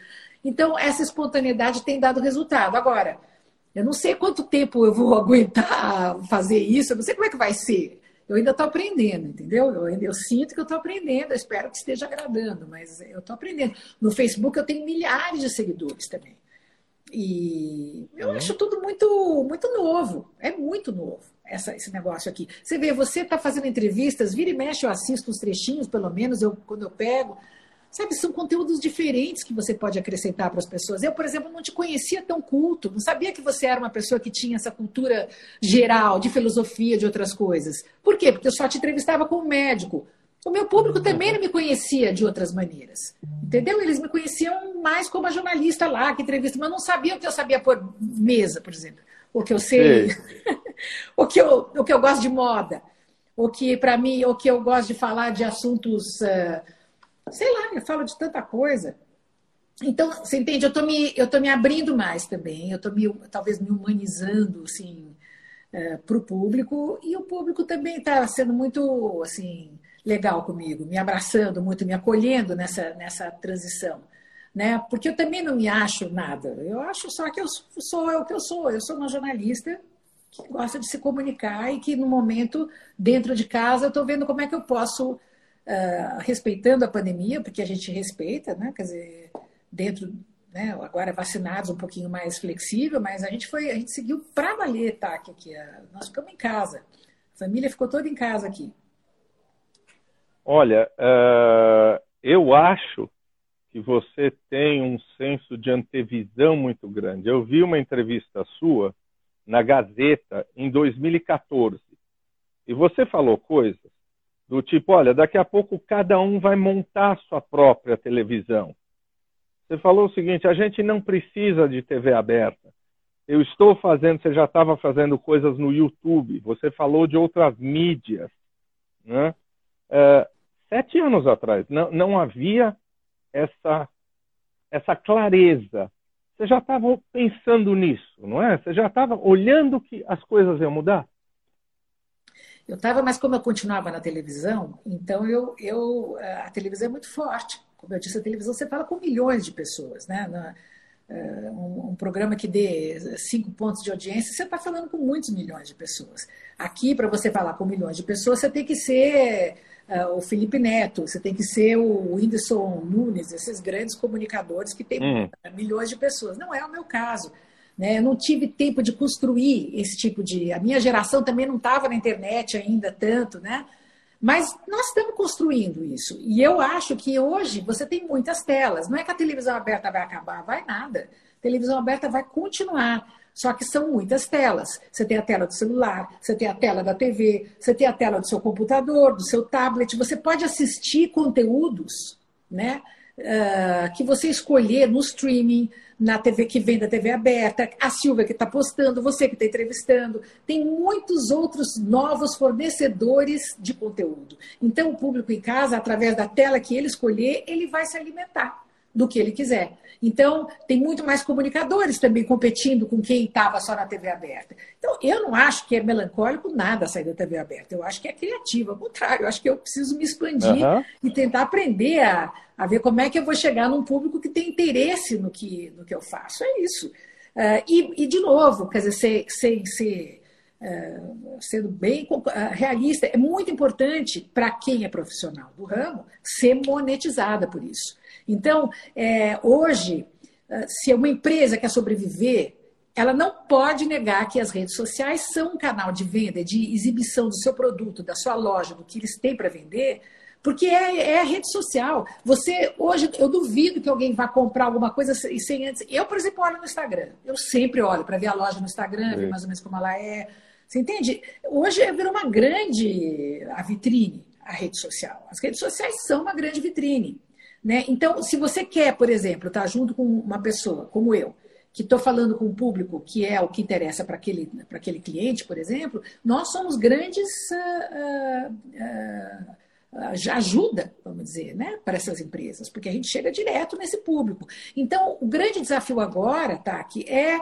Então, essa espontaneidade tem dado resultado. Agora, eu não sei quanto tempo eu vou aguentar fazer isso, eu não sei como é que vai ser. Eu ainda estou aprendendo, entendeu? Eu, eu sinto que eu estou aprendendo, eu espero que esteja agradando, mas eu estou aprendendo. No Facebook eu tenho milhares de seguidores também. E eu é. acho tudo muito, muito novo. É muito novo essa, esse negócio aqui. Você vê, você está fazendo entrevistas, vira e mexe, eu assisto uns trechinhos, pelo menos, eu, quando eu pego. Sabe, são conteúdos diferentes que você pode acrescentar para as pessoas. Eu, por exemplo, não te conhecia tão culto, não sabia que você era uma pessoa que tinha essa cultura geral, de filosofia, de outras coisas. Por quê? Porque eu só te entrevistava como médico. O meu público também não me conhecia de outras maneiras. Entendeu? Eles me conheciam mais como a jornalista lá, que entrevista, mas não sabiam que eu sabia por mesa, por exemplo. O que eu sei, o, que eu, o que eu gosto de moda, o que, para mim, o que eu gosto de falar de assuntos, uh, sei lá, eu falo de tanta coisa. Então, você entende? Eu estou me, eu tô me abrindo mais também, eu estou talvez me humanizando, assim, eh, para o público, e o público também está sendo muito, assim, legal comigo, me abraçando muito, me acolhendo nessa, nessa transição. Né? Porque eu também não me acho nada. Eu acho só que eu sou o que eu sou. Eu sou uma jornalista que gosta de se comunicar e que, no momento, dentro de casa, eu estou vendo como é que eu posso, uh, respeitando a pandemia, porque a gente respeita, né? quer dizer, dentro, né? agora vacinados, um pouquinho mais flexível, mas a gente foi, a gente seguiu para valer, tá? aqui, aqui, nós ficamos em casa. A família ficou toda em casa aqui. Olha, uh, eu acho que você tem um senso de antevisão muito grande. Eu vi uma entrevista sua na Gazeta em 2014 e você falou coisas do tipo: olha, daqui a pouco cada um vai montar sua própria televisão. Você falou o seguinte: a gente não precisa de TV aberta. Eu estou fazendo, você já estava fazendo coisas no YouTube, você falou de outras mídias. Né? Uh, sete anos atrás. Não, não havia essa, essa clareza. Você já estava pensando nisso, não é? Você já estava olhando que as coisas iam mudar? Eu estava, mas como eu continuava na televisão, então eu, eu a televisão é muito forte. Como eu disse, a televisão você fala com milhões de pessoas, né? Na, uh, um, um, programa que dê cinco pontos de audiência, você está falando com muitos milhões de pessoas. Aqui, para você falar com milhões de pessoas, você tem que ser uh, o Felipe Neto, você tem que ser o Whindersson Nunes, esses grandes comunicadores que têm uhum. milhões de pessoas. Não é o meu caso. Né? Eu não tive tempo de construir esse tipo de. A minha geração também não estava na internet ainda tanto, né? Mas nós estamos construindo isso. E eu acho que hoje você tem muitas telas. Não é que a televisão aberta vai acabar, vai nada. A televisão aberta vai continuar. Só que são muitas telas. Você tem a tela do celular, você tem a tela da TV, você tem a tela do seu computador, do seu tablet. Você pode assistir conteúdos né, uh, que você escolher no streaming, na TV que vem da TV aberta, a Silvia que está postando, você que está entrevistando. Tem muitos outros novos fornecedores de conteúdo. Então, o público em casa, através da tela que ele escolher, ele vai se alimentar do que ele quiser. Então, tem muito mais comunicadores também competindo com quem estava só na TV aberta. Então, eu não acho que é melancólico nada sair da TV aberta. Eu acho que é criativo. Ao contrário, eu acho que eu preciso me expandir uhum. e tentar aprender a, a ver como é que eu vou chegar num público que tem interesse no que, no que eu faço. É isso. Uh, e, e, de novo, quer dizer, ser, ser, ser sendo bem realista, é muito importante para quem é profissional do ramo ser monetizada por isso. Então, é, hoje, se uma empresa quer sobreviver, ela não pode negar que as redes sociais são um canal de venda, de exibição do seu produto, da sua loja, do que eles têm para vender, porque é, é, a rede social. Você, hoje, eu duvido que alguém vá comprar alguma coisa sem antes. Eu, por exemplo, olho no Instagram. Eu sempre olho para ver a loja no Instagram, é. ver mais ou menos como ela é. Você entende? Hoje virou uma grande a vitrine, a rede social. As redes sociais são uma grande vitrine. Né? Então, se você quer, por exemplo, estar tá junto com uma pessoa como eu, que estou falando com o público, que é o que interessa para aquele, aquele cliente, por exemplo, nós somos grandes uh, uh, uh, ajuda, vamos dizer, né, para essas empresas, porque a gente chega direto nesse público. Então, o grande desafio agora, que é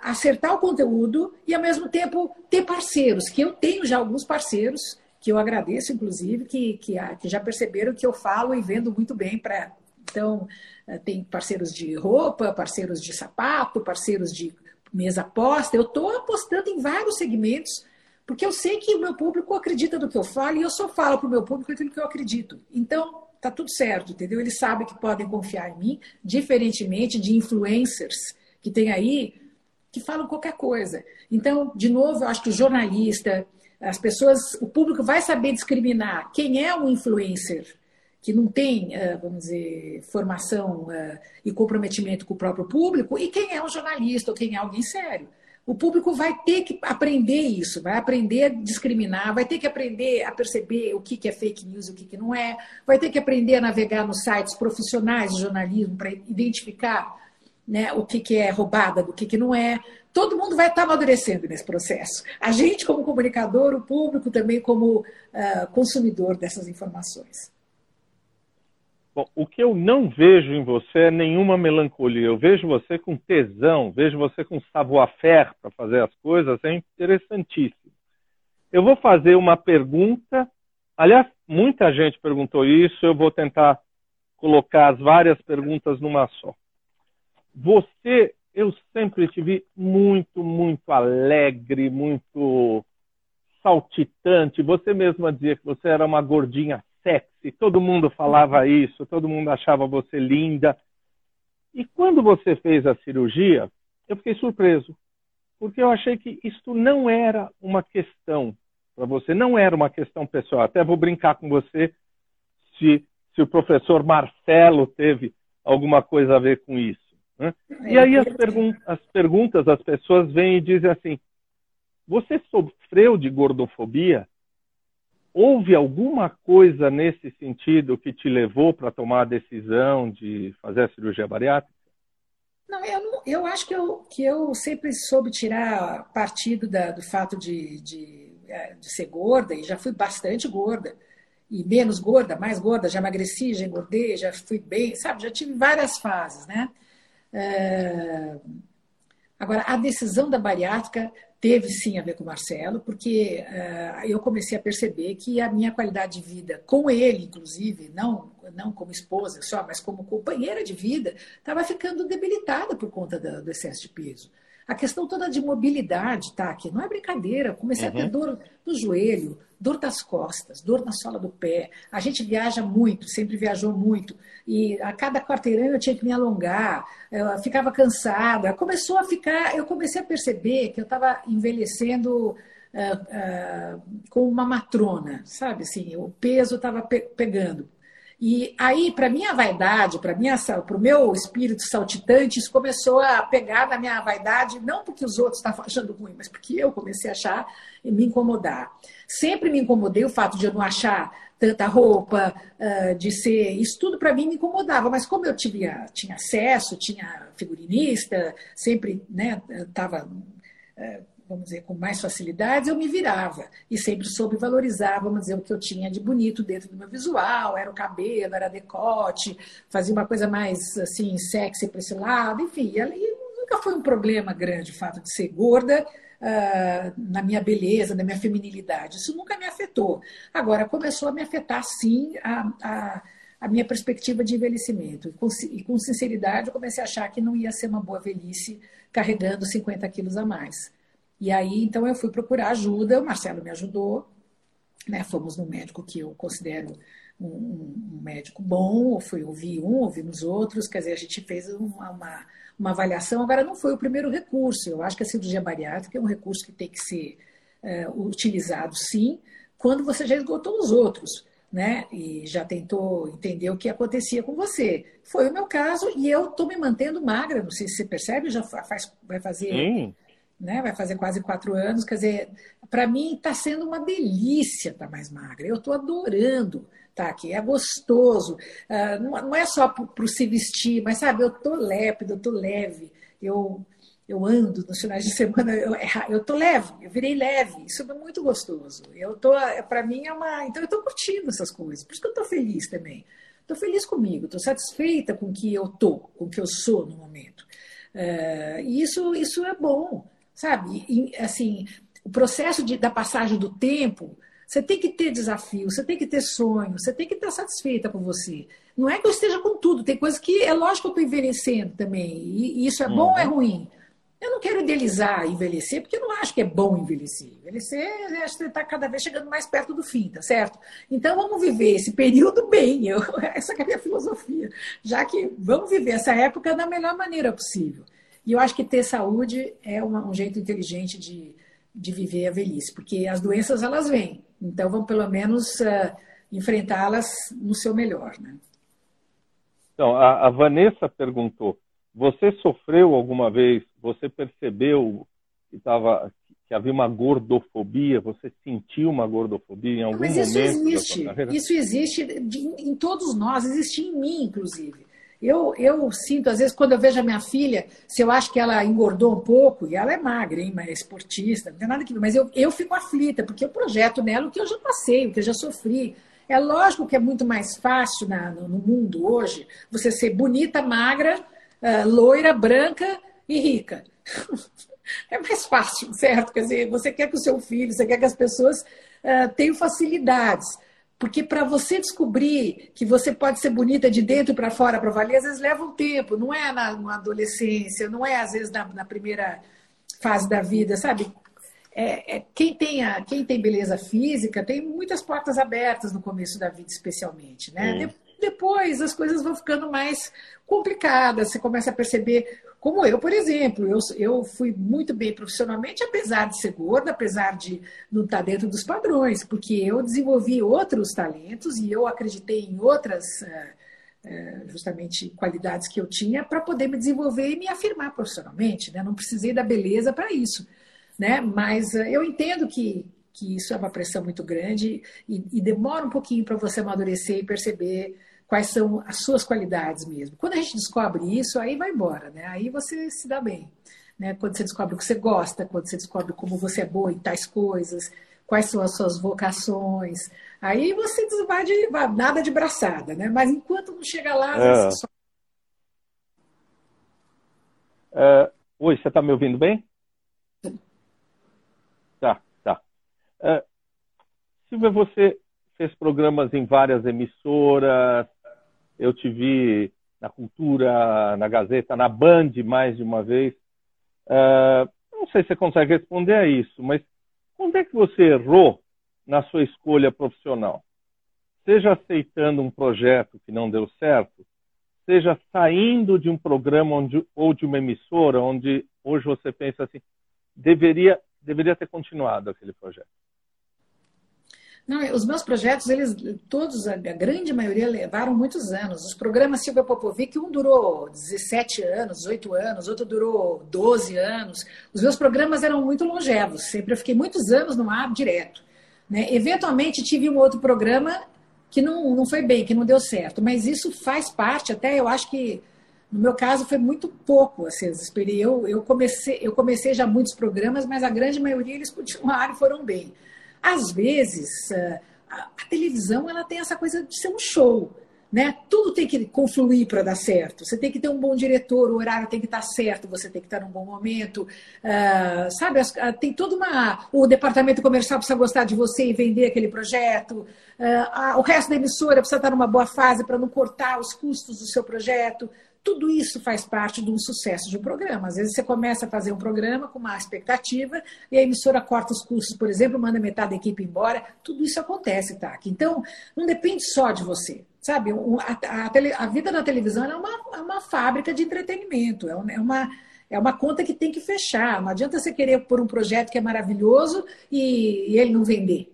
acertar o conteúdo e, ao mesmo tempo, ter parceiros, que eu tenho já alguns parceiros, que eu agradeço, inclusive, que, que, que já perceberam que eu falo e vendo muito bem para então, eh, tem parceiros de roupa, parceiros de sapato, parceiros de mesa aposta. Eu estou apostando em vários segmentos, porque eu sei que o meu público acredita no que eu falo e eu só falo para o meu público aquilo que eu acredito. Então, tá tudo certo, entendeu? Eles sabem que podem confiar em mim, diferentemente de influencers que tem aí que falam qualquer coisa. Então, de novo, eu acho que o jornalista, as pessoas, o público vai saber discriminar quem é um influencer que não tem, eh, vamos dizer, formação eh, e comprometimento com o próprio público, e quem é um jornalista ou quem é alguém sério. O público vai ter que aprender isso, vai aprender a discriminar, vai ter que aprender a perceber o que é fake news e o que não é, vai ter que aprender a navegar nos sites profissionais de jornalismo para identificar né, o que é roubada do que não é. Todo mundo vai estar amadurecendo nesse processo. A gente, como comunicador, o público também, como uh, consumidor dessas informações. Bom, o que eu não vejo em você é nenhuma melancolia. Eu vejo você com tesão, vejo você com savoir-faire para fazer as coisas, é interessantíssimo. Eu vou fazer uma pergunta. Aliás, muita gente perguntou isso, eu vou tentar colocar as várias perguntas numa só. Você, eu sempre te vi muito, muito alegre, muito saltitante. Você mesma dizia que você era uma gordinha sexy, todo mundo falava isso, todo mundo achava você linda. E quando você fez a cirurgia, eu fiquei surpreso, porque eu achei que isto não era uma questão para você, não era uma questão pessoal. Até vou brincar com você se, se o professor Marcelo teve alguma coisa a ver com isso. Né? E aí as, pergun as perguntas, as pessoas vêm e dizem assim: você sofreu de gordofobia? Houve alguma coisa nesse sentido que te levou para tomar a decisão de fazer a cirurgia bariátrica? Não, eu, não, eu acho que eu, que eu sempre soube tirar partido da, do fato de, de, é, de, ser gorda, e já fui bastante gorda, e menos gorda, mais gorda, já emagreci, já engordei, já fui bem, sabe? Já tive várias fases, né? É... Agora, a decisão da bariátrica teve sim a ver com o Marcelo, porque uh, eu comecei a perceber que a minha qualidade de vida, com ele, inclusive, não, não como esposa só, mas como companheira de vida, estava ficando debilitada por conta do, do excesso de peso. A questão toda de mobilidade, tá? Que não é brincadeira. Comecei uhum. a ter uhum. dor no joelho, dor das costas, dor na sola do pé. A gente viaja muito, sempre viajou muito. E a cada quarteirão eu tinha que me alongar, eu ficava cansada. Começou a ficar. Eu comecei a perceber que eu estava envelhecendo. Uh, uh, com uma matrona, sabe assim, o peso estava pe pegando. E aí, para minha vaidade, para o meu espírito saltitante, isso começou a pegar na minha vaidade, não porque os outros estavam achando ruim, mas porque eu comecei a achar e me incomodar. Sempre me incomodei o fato de eu não achar tanta roupa, de ser. Isso tudo para mim me incomodava, mas como eu tinha, tinha acesso, tinha figurinista, sempre estava. Né, vamos dizer, com mais facilidades, eu me virava e sempre soube valorizar, vamos dizer, o que eu tinha de bonito dentro do meu visual, era o cabelo, era decote, fazia uma coisa mais, assim, sexy para esse lado, enfim, e ali nunca foi um problema grande o fato de ser gorda, Uh, na minha beleza, na minha feminilidade. Isso nunca me afetou. Agora, começou a me afetar, sim, a, a, a minha perspectiva de envelhecimento. E com, e com, sinceridade, eu comecei a achar que não ia ser uma boa velhice carregando 50 quilos a mais. E aí, então, eu fui procurar ajuda, o Marcelo me ajudou, né? Fomos no médico que eu considero um, um médico bom, fui ouvir um, ouvimos outros, quer dizer, a gente fez uma, uma, uma, avaliação. Agora, não foi o primeiro recurso, eu acho que a cirurgia bariátrica é um recurso que tem que ser é, utilizado, sim, quando você já esgotou os outros. Né? E já tentou entender o que acontecia com você. Foi o meu caso e eu estou me mantendo magra. Não sei se você percebe, já faz, vai fazer né? Vai fazer quase quatro anos. Quer dizer, para mim está sendo uma delícia estar tá mais magra. Eu estou adorando estar tá aqui. É gostoso. Uh, não, é só para se vestir, mas sabe, eu estou lépido, eu estou leve. Eu eu ando nos finais de semana, eu, é, eu leve, eu virei leve, isso é muito gostoso. Eu tô, para mim é uma, então eu estou curtindo essas coisas, por isso que eu estou feliz também. Estou feliz comigo, estou satisfeita com o que eu tô, com o que eu sou no momento. Uh, e isso, isso é bom sabe? E, assim, o processo de, da passagem do tempo, você tem que ter desafio, você tem que ter sonho, você tem que estar satisfeita com você. Não é que eu esteja com tudo, tem coisas que é lógico que eu estou envelhecendo também, e, e isso é uhum. bom ou é uhum. ruim? Eu não quero idealizar envelhecer, porque eu não acho que é bom envelhecer. Envelhecer, acho que está cada vez chegando mais perto do fim, tá certo? Então vamos viver esse período bem. Eu, essa é a minha filosofia. Já que vamos viver essa época da melhor maneira possível. E eu acho que ter saúde é uma, um jeito inteligente de, de viver a velhice, porque as doenças elas vêm, então vamos pelo menos uh, enfrentá-las no seu melhor. Né? Então, a, a, Vanessa perguntou: você sofreu alguma vez, você percebeu que, tava, que havia uma gordofobia? Você sentiu uma gordofobia em algum Mas isso momento? Existe, isso existe em todos nós, existe em mim, inclusive. Eu, eu sinto, às vezes, quando eu vejo a minha filha, se eu acho que ela engordou um pouco, e ela é magra, hein, mas é esportista, não tem nada que ver, mas eu, eu fico aflita, porque eu projeto nela o que eu já passei, o que eu já sofri. É lógico que é muito mais fácil na, no, mundo hoje você ser bonita, magra, uh, loira, branca e rica. é mais fácil, certo? Quer dizer, você quer que o seu filho, você quer que as pessoas uh, tenham facilidades. Porque para você descobrir que você pode ser bonita de dentro para fora para valer, às vezes leva um tempo, não é na, na adolescência, não é às vezes na, na primeira fase da vida, sabe? É, é, quem, tem a, quem tem beleza física tem muitas portas abertas no começo da vida, especialmente, né? De, depois as coisas vão ficando mais complicadas, você começa a perceber como eu, por exemplo, eu, eu fui muito bem profissionalmente, apesar de ser gorda, apesar de não estar dentro dos padrões, porque eu desenvolvi outros talentos e eu acreditei em outras, eh, eh, justamente, qualidades que eu tinha para poder me desenvolver e me afirmar profissionalmente. Né? Não precisei da beleza para isso. Né? Mas eh, eu entendo que, que isso é uma pressão muito grande e, e demora um pouquinho para você amadurecer e perceber quais são as suas qualidades mesmo. Quando a gente descobre isso, aí vai embora, né? Aí você se dá bem. Né? Quando você descobre o que você gosta, quando você descobre como você é boa em tais coisas, quais são as suas vocações, aí você vai de nada de braçada, né? Mas enquanto não chega lá, é. você só... É, oi, você está me ouvindo bem? Tá, tá. É, Silvia, você fez programas em várias emissoras, eu te vi na Cultura, na Gazeta, na Band mais de uma vez. Uh, não sei se você consegue responder a isso, mas onde é que você errou na sua escolha profissional? Seja aceitando um projeto que não deu certo, seja saindo de um programa onde, ou de uma emissora onde hoje você pensa assim, deveria, deveria ter continuado aquele projeto. Não, os meus projetos, eles todos, a grande maioria, levaram muitos anos. Os programas Silvia Popovic, um durou 17 anos, 18 anos, outro durou 12 anos. Os meus programas eram muito longevos, sempre eu fiquei muitos anos no ar direto. Né? Eventualmente tive um outro programa que não, não foi bem, que não deu certo, mas isso faz parte, até eu acho que no meu caso foi muito pouco, assim, eu, eu, comecei, eu comecei já muitos programas, mas a grande maioria eles continuaram e foram bem. Às vezes, eh, a televisão ela tem essa coisa de ser um show. Né? Tudo tem que confluir para dar certo. Você tem que ter um bom diretor, o horário tem que estar certo, você tem que estar num bom momento. Uh, sabe, ah, tem toda uma. O departamento comercial precisa gostar de você e vender aquele projeto. Uh, o resto da emissora precisa estar numa boa fase para não cortar os custos do seu projeto. Tudo isso faz parte um sucesso de um programa. Às vezes você começa a fazer um programa com uma expectativa e a emissora corta os custos, por exemplo, manda metade da equipe embora. Tudo isso acontece, tá? Então, não depende só de você. Sabe, a, a, a vida na televisão é uma, é uma fábrica de entretenimento, é uma, é uma é uma conta que tem que fechar. Não adianta você querer pôr um projeto que é maravilhoso e, e ele não vender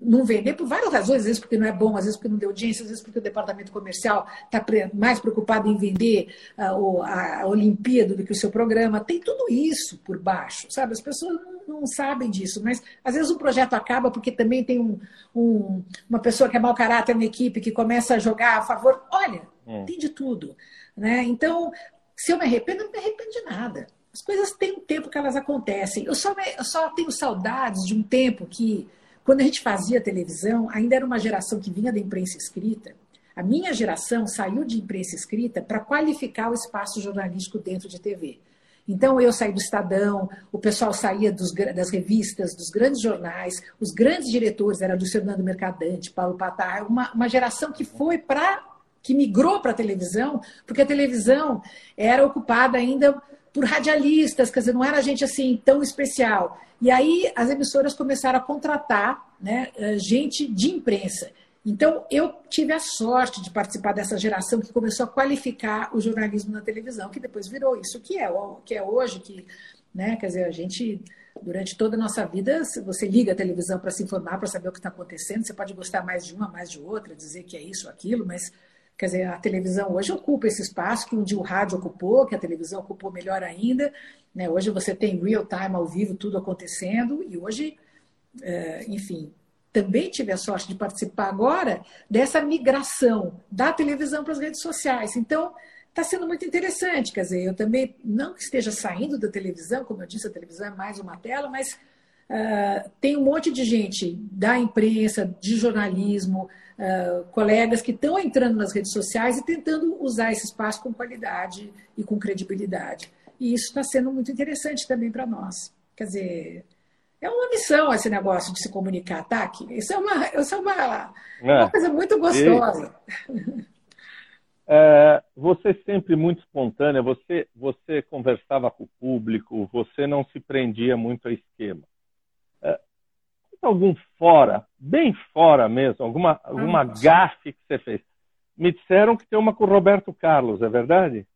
não vender por várias razões, às vezes porque não é bom, às vezes porque não deu audiência, às vezes porque o departamento comercial está mais preocupado em vender uh, a, a Olimpíada do que o seu programa. Tem tudo isso por baixo, sabe? As pessoas não, não sabem disso, mas às vezes o projeto acaba porque também tem um, um, uma pessoa que é mau caráter na equipe que começa a jogar a favor. Olha, hum. tem de tudo. Né? Então, se eu me arrependo, eu não me arrependo de nada. As coisas têm um tempo que elas acontecem. Eu só, eu só tenho saudades de um tempo que quando a gente fazia televisão, ainda era uma geração que vinha da imprensa escrita. A minha geração saiu de imprensa escrita para qualificar o espaço jornalístico dentro de TV. Então, eu saí do Estadão, o pessoal saía dos, das revistas, dos grandes jornais, os grandes diretores, era do Fernando Mercadante, Paulo Patar, uma, uma geração que foi para que migrou para a televisão, porque a televisão era ocupada ainda por radialistas, quer dizer, não era gente assim tão especial. E aí as emissoras começaram a contratar né, eh, gente de imprensa. Então, eu tive a sorte de participar dessa geração que começou a qualificar o jornalismo na televisão, que depois virou isso que é, que é hoje, que, né, quer dizer, a gente, durante toda a nossa vida, se você liga a televisão para se informar, para saber o que está acontecendo, você pode gostar mais de uma, mais de outra, dizer que é isso aquilo, mas Quer dizer, a televisão hoje ocupa esse espaço que um dia o rádio ocupou, que a televisão ocupou melhor ainda. Né? Hoje você tem real time, ao vivo, tudo acontecendo. E hoje, é, enfim, também tive a sorte de participar agora dessa migração da televisão para as redes sociais. Então, está sendo muito interessante. Quer dizer, eu também, não que esteja saindo da televisão, como eu disse, a televisão é mais uma tela, mas uh, tem um monte de gente da imprensa, de jornalismo, uh, colegas que estão entrando nas redes sociais e tentando usar esse espaço com qualidade e com credibilidade. E isso está sendo muito interessante também para nós. Quer dizer, é uma missão esse negócio de se comunicar, tá? Isso é uma, isso é uma, é. uma coisa muito gostosa. E, é, você sempre muito espontânea, você, você conversava com o público, você não se prendia muito a esquema algum fora, bem fora mesmo, alguma, alguma gafe que você fez? Me disseram que tem uma com o Roberto Carlos, é verdade?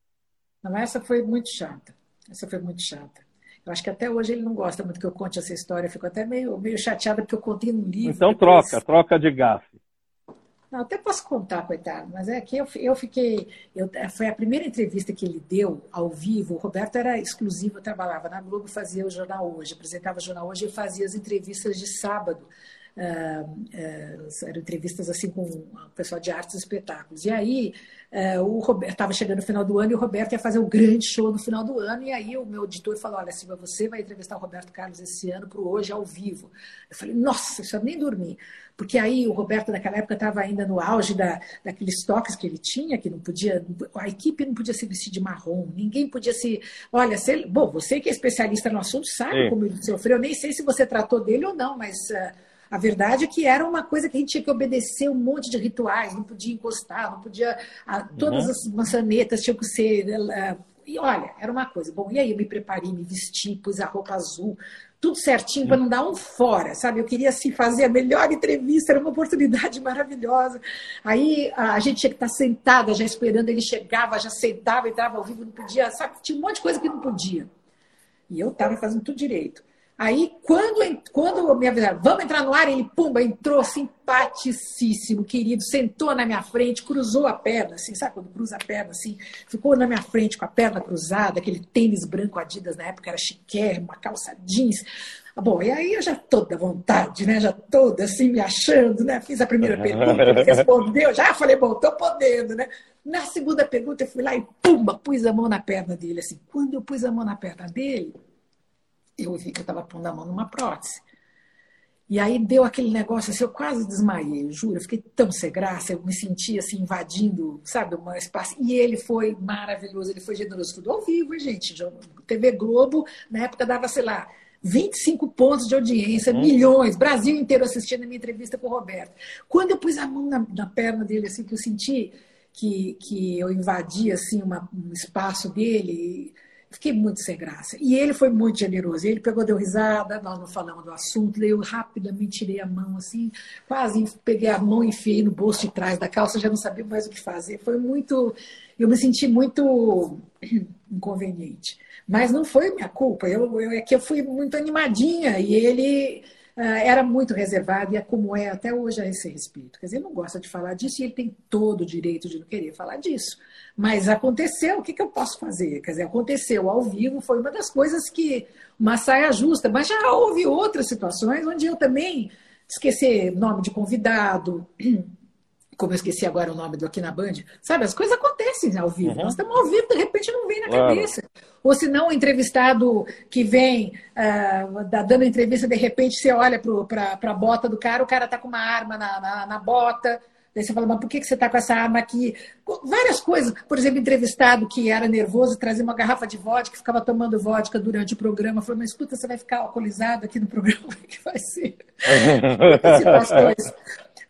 Não, essa foi muito chata. Essa foi muito chata. Eu acho que até hoje ele não gosta muito que eu conte essa história. Fico até meio, meio chateada porque eu contei num livro. Então depois... troca, troca de gafe. Não, até posso contar, coitado, mas é que eu, eu fiquei. Eu, foi a primeira entrevista que ele deu ao vivo. O Roberto era exclusivo, eu trabalhava na Globo, fazia o Jornal Hoje, apresentava o Jornal Hoje e fazia as entrevistas de sábado Uh, uh, eram entrevistas assim com o pessoal de artes e espetáculos. E aí uh, o Roberto estava chegando no final do ano e o Roberto ia fazer um grande show no final do ano. E aí o meu editor falou: Olha, Silva, você vai entrevistar o Roberto Carlos esse ano para o Hoje ao vivo. Eu falei: Nossa, eu nem dormi. Porque aí o Roberto, naquela época, estava ainda no auge da, daqueles toques que ele tinha, que não podia, a equipe não podia se vestir de marrom, ninguém podia se. Olha, se, bom, você que é especialista no assunto sabe Sim. como ele sofreu. Eu nem sei se você tratou dele ou não, mas a verdade é que era uma coisa que a gente tinha que obedecer um monte de rituais, não podia encostar, não podia. todas uhum. as maçanetas tinham que ser. Uh, e olha, era uma coisa. Bom, e aí eu me preparei, me vesti, pus a roupa azul, tudo certinho para não dar um fora, sabe? Eu queria assim fazer a melhor entrevista, era uma oportunidade maravilhosa. Aí a gente tinha que estar sentada já esperando, ele chegava, já sentava, entrava ao vivo, não podia, sabe? Tinha um monte de coisa que não podia. E eu estava fazendo tudo direito. Aí, quando, quando me avisaram, vamos entrar no ar, ele, pumba, entrou simpaticíssimo, querido, sentou na minha frente, cruzou a perna, assim, sabe quando cruza a perna, assim, ficou na minha frente com a perna cruzada, aquele tênis branco Adidas, na época era chiquérrimo, uma calça jeans. Bom, e aí eu já toda vontade, né, já toda assim, me achando, né, fiz a primeira pergunta, respondeu, já falei, bom, tô podendo, né. Na segunda pergunta eu fui lá e, pumba, pus a mão na perna dele, assim, quando eu pus a mão na perna dele, eu vi que eu estava pondo a mão numa prótese. E aí deu aquele negócio assim, eu quase desmaiei, juro, eu fiquei tão sem graça, eu me sentia assim invadindo, sabe, um espaço. E ele foi maravilhoso, ele foi generoso, tudo ao vivo, gente. TV Globo, na época dava, sei lá, 25 pontos de audiência, uhum. milhões, Brasil inteiro assistindo a minha entrevista com o Roberto. Quando eu pus a mão na, na perna dele, assim, que eu senti, que, que eu invadi assim uma, um espaço dele. Fiquei muito sem graça. E ele foi muito generoso. Ele pegou, deu risada, nós não falamos do assunto, eu rapidamente tirei a mão assim, quase peguei a mão e enfiei no bolso de trás da calça, já não sabia mais o que fazer. Foi muito. Eu me senti muito inconveniente. Mas não foi minha culpa. Eu, eu, é que eu fui muito animadinha e ele era muito reservado e é como é até hoje a esse respeito. Quer dizer, ele não gosta de falar disso e ele tem todo o direito de não querer falar disso. Mas aconteceu, o que, que eu posso fazer? Quer dizer, aconteceu ao vivo, foi uma das coisas que uma saia justa, mas já houve outras situações onde eu também esquecer nome de convidado, como eu esqueci agora o nome do aqui na Band, sabe? As coisas acontecem ao vivo. Uhum. Nós estamos ao vivo, de repente não vem na claro. cabeça. Ou se não, o entrevistado que vem uh, dando entrevista, de repente você olha para a bota do cara, o cara está com uma arma na, na, na bota. Daí você fala, mas por que, você está com essa arma aqui? Várias coisas. Por exemplo, entrevistado que era nervoso, trazia uma garrafa de vodka, ficava tomando vodka durante o programa. Falou, mas escuta, você vai ficar alcoolizado aqui no programa? É que vai ser? situações.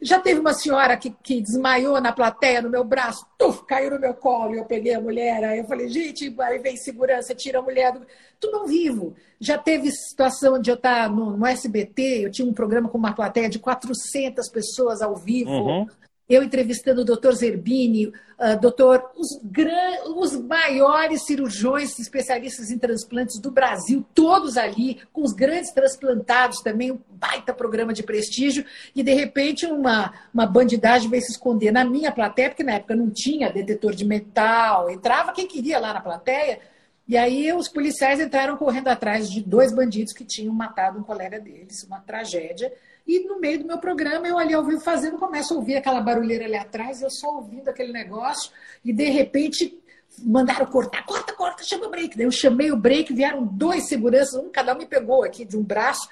Já teve uma senhora que, que desmaiou na plateia, no meu braço, tuf, caiu no meu colo, e eu peguei a mulher, aí eu falei, gente, aí vem segurança, tira a mulher do... Tudo ao vivo. Já teve situação de eu estar no, no SBT, eu tinha um programa com uma plateia de 400 pessoas ao vivo, uhum eu entrevistando o doutor Zerbini, uh, doutor, os, gran, os maiores cirurgiões especialistas em transplantes do Brasil, todos ali, com os grandes transplantados também, um baita programa de prestígio, e de repente uma, uma bandidagem veio se esconder na minha plateia, porque na época não tinha detetor de metal, entrava quem queria lá na plateia, e aí os policiais entraram correndo atrás de dois bandidos que tinham matado um colega deles, uma tragédia, e no meio do meu programa, eu ali ao vivo fazendo, começo a ouvir aquela barulheira ali atrás, eu só ouvindo aquele negócio, e de repente mandaram cortar, corta, corta, chama o break. Daí eu chamei o break, vieram dois seguranças, um cada um me pegou aqui de um braço,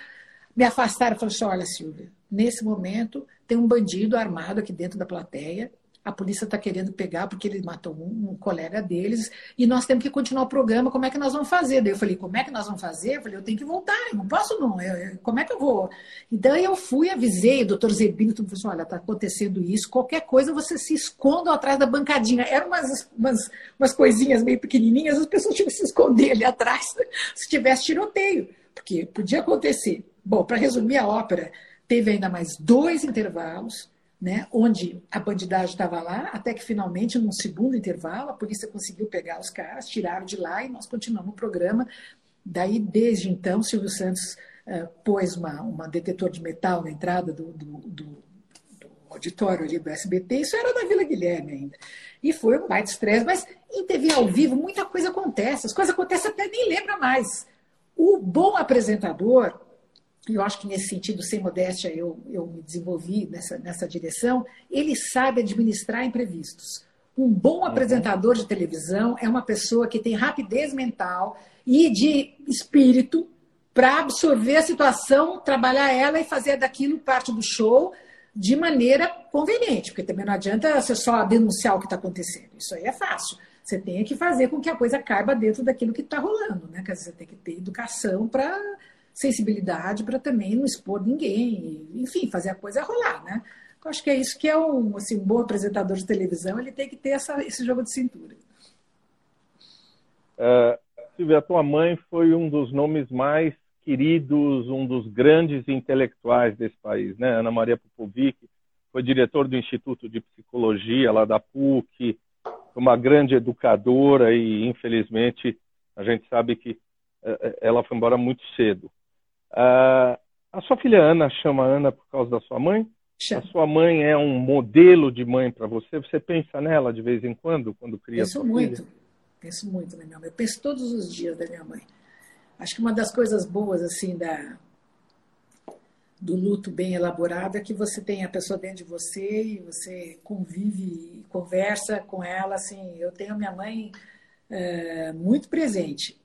me afastaram e falaram assim: olha, Silvia, nesse momento tem um bandido armado aqui dentro da plateia, a polícia está querendo pegar porque ele matou um, um, colega deles e nós temos que continuar o programa, como é que nós vamos fazer? Daí eu falei, como é que nós vamos fazer? Eu falei, eu tenho que voltar, eu não posso não, eu, como é que eu vou? Então eu fui, avisei o doutor Zebino, tudo falou assim, olha, está acontecendo isso, qualquer coisa você se esconda atrás da bancadinha. Eram umas, umas, umas coisinhas meio pequenininhas, as pessoas tinham que se esconder ali atrás se tivesse tiroteio, porque podia acontecer. Bom, para resumir a ópera, teve ainda mais dois intervalos, né, onde a bandidagem estava lá, até que finalmente, num segundo intervalo, a polícia conseguiu pegar os caras, tiraram de lá e nós continuamos o programa. Daí, desde então, Silvio Santos uh, pôs uma, uma detetor de metal na entrada do, do, do, auditório ali do SBT, isso era da Vila Guilherme ainda. E foi um baita estresse, mas em TV ao vivo muita coisa acontece, as coisas acontecem até nem lembra mais. O bom apresentador, eu acho que nesse sentido, sem modéstia, eu, eu me desenvolvi nessa, nessa direção, ele sabe administrar imprevistos. Um bom uhum. apresentador de televisão é uma pessoa que tem rapidez mental e de espírito para absorver a situação, trabalhar ela e fazer daquilo parte do show de maneira conveniente, porque também não adianta você só denunciar o que está acontecendo. Isso aí é fácil. Você tem que fazer com que a coisa caiba dentro daquilo que está rolando, né? Quer dizer, você tem que ter educação para sensibilidade para também não expor ninguém, enfim, fazer a coisa rolar, né? Eu acho que é isso que é um, assim, um bom apresentador de televisão, ele tem que ter essa, esse jogo de cintura. Uh, Silvia, a tua mãe foi um dos nomes mais queridos, um dos grandes intelectuais desse país, né? Ana Maria Popovic foi diretor do Instituto de Psicologia lá da PUC, uma grande educadora e, infelizmente, a gente sabe que uh, ela foi embora muito cedo. Uh, a sua filha Ana chama Ana por causa da sua mãe? Chama. A sua mãe é um modelo de mãe para você? Você pensa nela de vez em quando, quando cria Penso muito. Filha? Penso muito na minha mãe. Eu penso todos os dias da minha mãe. Acho que uma das coisas boas, assim, da, do luto bem elaborado é que você tem a pessoa dentro de você e você convive e conversa com ela. Assim, eu tenho minha mãe é, muito presente.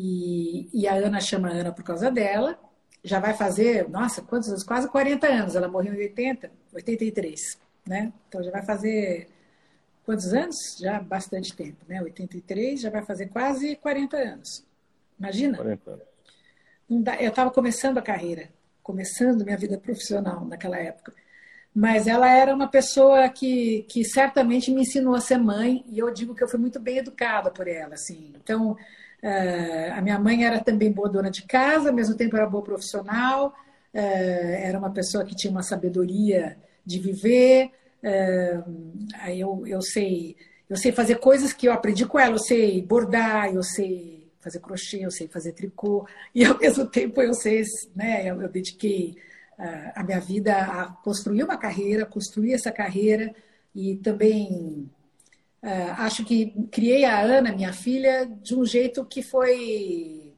E, e a Ana chama a Ana por causa dela. Já vai fazer, nossa, quantos anos? Quase 40 anos. Ela morreu em 80, 83, né? Então já vai fazer quantos anos? Já bastante tempo, né? 83 já vai fazer quase 40 anos. Imagina? 40 anos. Eu estava começando a carreira, começando minha vida profissional naquela época. mas ela era uma pessoa que, que certamente me ensinou a ser mãe, e eu digo que eu fui muito bem educada por ela. Assim. Então, uh, a minha mãe era também boa dona de casa, ao mesmo tempo era boa profissional, uh, era uma pessoa que tinha uma sabedoria de viver. Uh, aí eu, eu sei eu sei fazer coisas que eu aprendi com ela, eu sei bordar, eu sei fazer crochê, eu sei fazer tricô, e ao mesmo tempo eu sei, né, eu, eu dediquei a minha vida a construir uma carreira, construir essa carreira e também uh, acho que criei a Ana, minha filha, de um jeito que foi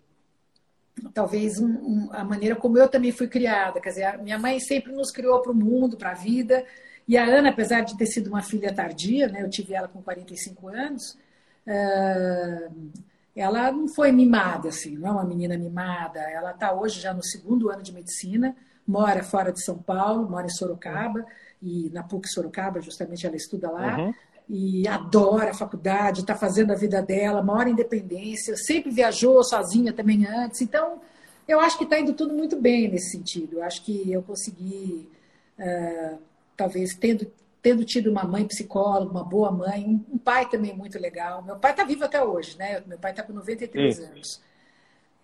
talvez um, um, a maneira como eu também fui criada, quer dizer, minha mãe sempre nos criou para o mundo, para a vida, e a Ana, apesar de ter sido uma filha tardia, né, eu tive ela com 45 anos, uh, ela não foi mimada, assim, não é uma menina mimada. Ela está hoje já no segundo ano de medicina, mora fora de São Paulo, mora em Sorocaba, e na PUC Sorocaba, justamente ela estuda lá. Uhum. E adora a faculdade, está fazendo a vida dela, mora em independência, sempre viajou sozinha também antes. Então, eu acho que está indo tudo muito bem nesse sentido. Eu acho que eu consegui uh, talvez tendo, tendo tido uma mãe psicóloga, uma boa mãe, um, pai também muito legal. Meu pai está vivo até hoje, né? Meu pai está com 93 Sim. anos.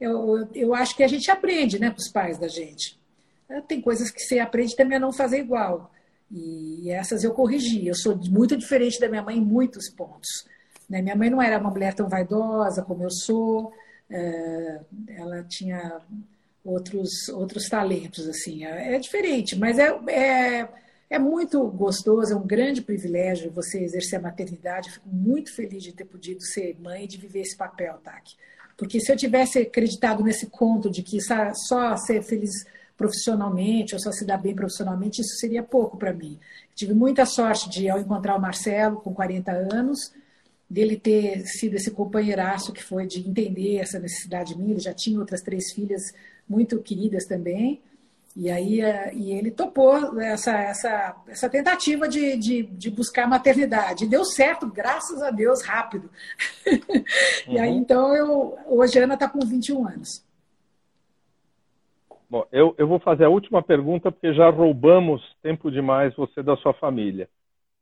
Eu, eu acho que a gente aprende né, com os pais da gente. É, tem coisas que você aprende também a não fazer igual. E essas eu corrigi. Eu sou muito diferente da minha mãe em muitos pontos. Né? Minha mãe não era uma mulher tão vaidosa como eu sou. É, ela tinha outros outros talentos assim. É, é diferente, mas é, é é muito gostoso, é um grande privilégio você exercer a maternidade. fico muito feliz de ter podido ser mãe e de viver esse papel, Taki. Porque se eu tivesse acreditado nesse conto de que só ser feliz profissionalmente ou só se dar bem profissionalmente, isso seria pouco para mim. Tive muita sorte de, ao encontrar o Marcelo com 40 anos, dele ter sido esse companheiraço que foi de entender essa necessidade minha. Ele já tinha outras três filhas muito queridas também. E aí é, e ele topou essa, essa, essa tentativa de, de, de buscar maternidade. Deu certo, graças a Deus, rápido. Uhum. e aí, uhum. então, eu, hoje a Ana está com 21 anos. Bom, eu, eu vou fazer a última pergunta, porque já roubamos tempo demais você da sua família.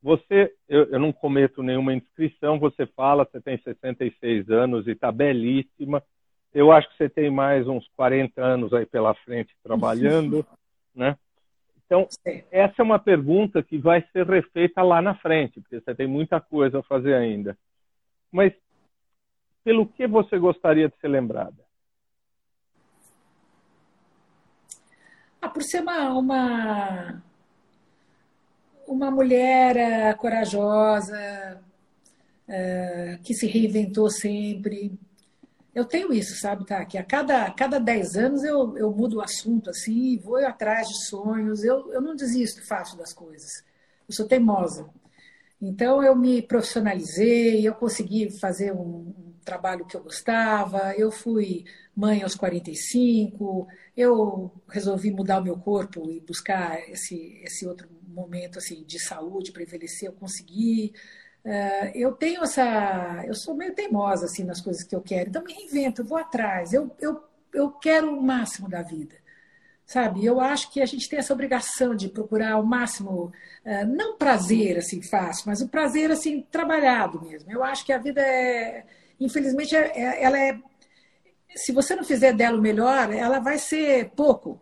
Você, eu, eu não cometo nenhuma inscrição, você fala, você tem 66 anos e está belíssima eu acho que você tem mais uns 40 anos aí pela frente trabalhando, né? Então, essa é uma pergunta que vai ser refeita lá na frente, porque você tem muita coisa a fazer ainda. Mas pelo que você gostaria de ser lembrada? Ah, por ser uma, uma, uma mulher uh, corajosa, uh, que se reinventou sempre, eu tenho isso, sabe, tá? Que a cada, cada 10 anos eu, eu mudo o assunto assim, vou atrás de sonhos, eu, eu não desisto fácil das coisas. Eu sou teimosa. Então eu me profissionalizei, eu consegui fazer um trabalho que eu gostava, eu fui mãe aos 45, eu resolvi mudar o meu corpo e buscar esse, esse outro momento assim de saúde para envelhecer, eu consegui. Uh, eu tenho essa. Eu sou meio teimosa assim, nas coisas que eu quero, então me reinvento, eu vou atrás, eu, eu, eu quero o máximo da vida. Sabe? Eu acho que a gente tem essa obrigação de procurar o máximo, uh, não prazer assim fácil, mas o prazer assim trabalhado mesmo. Eu acho que a vida é, infelizmente, é, é, ela é. Se você não fizer dela o melhor, ela vai ser pouco.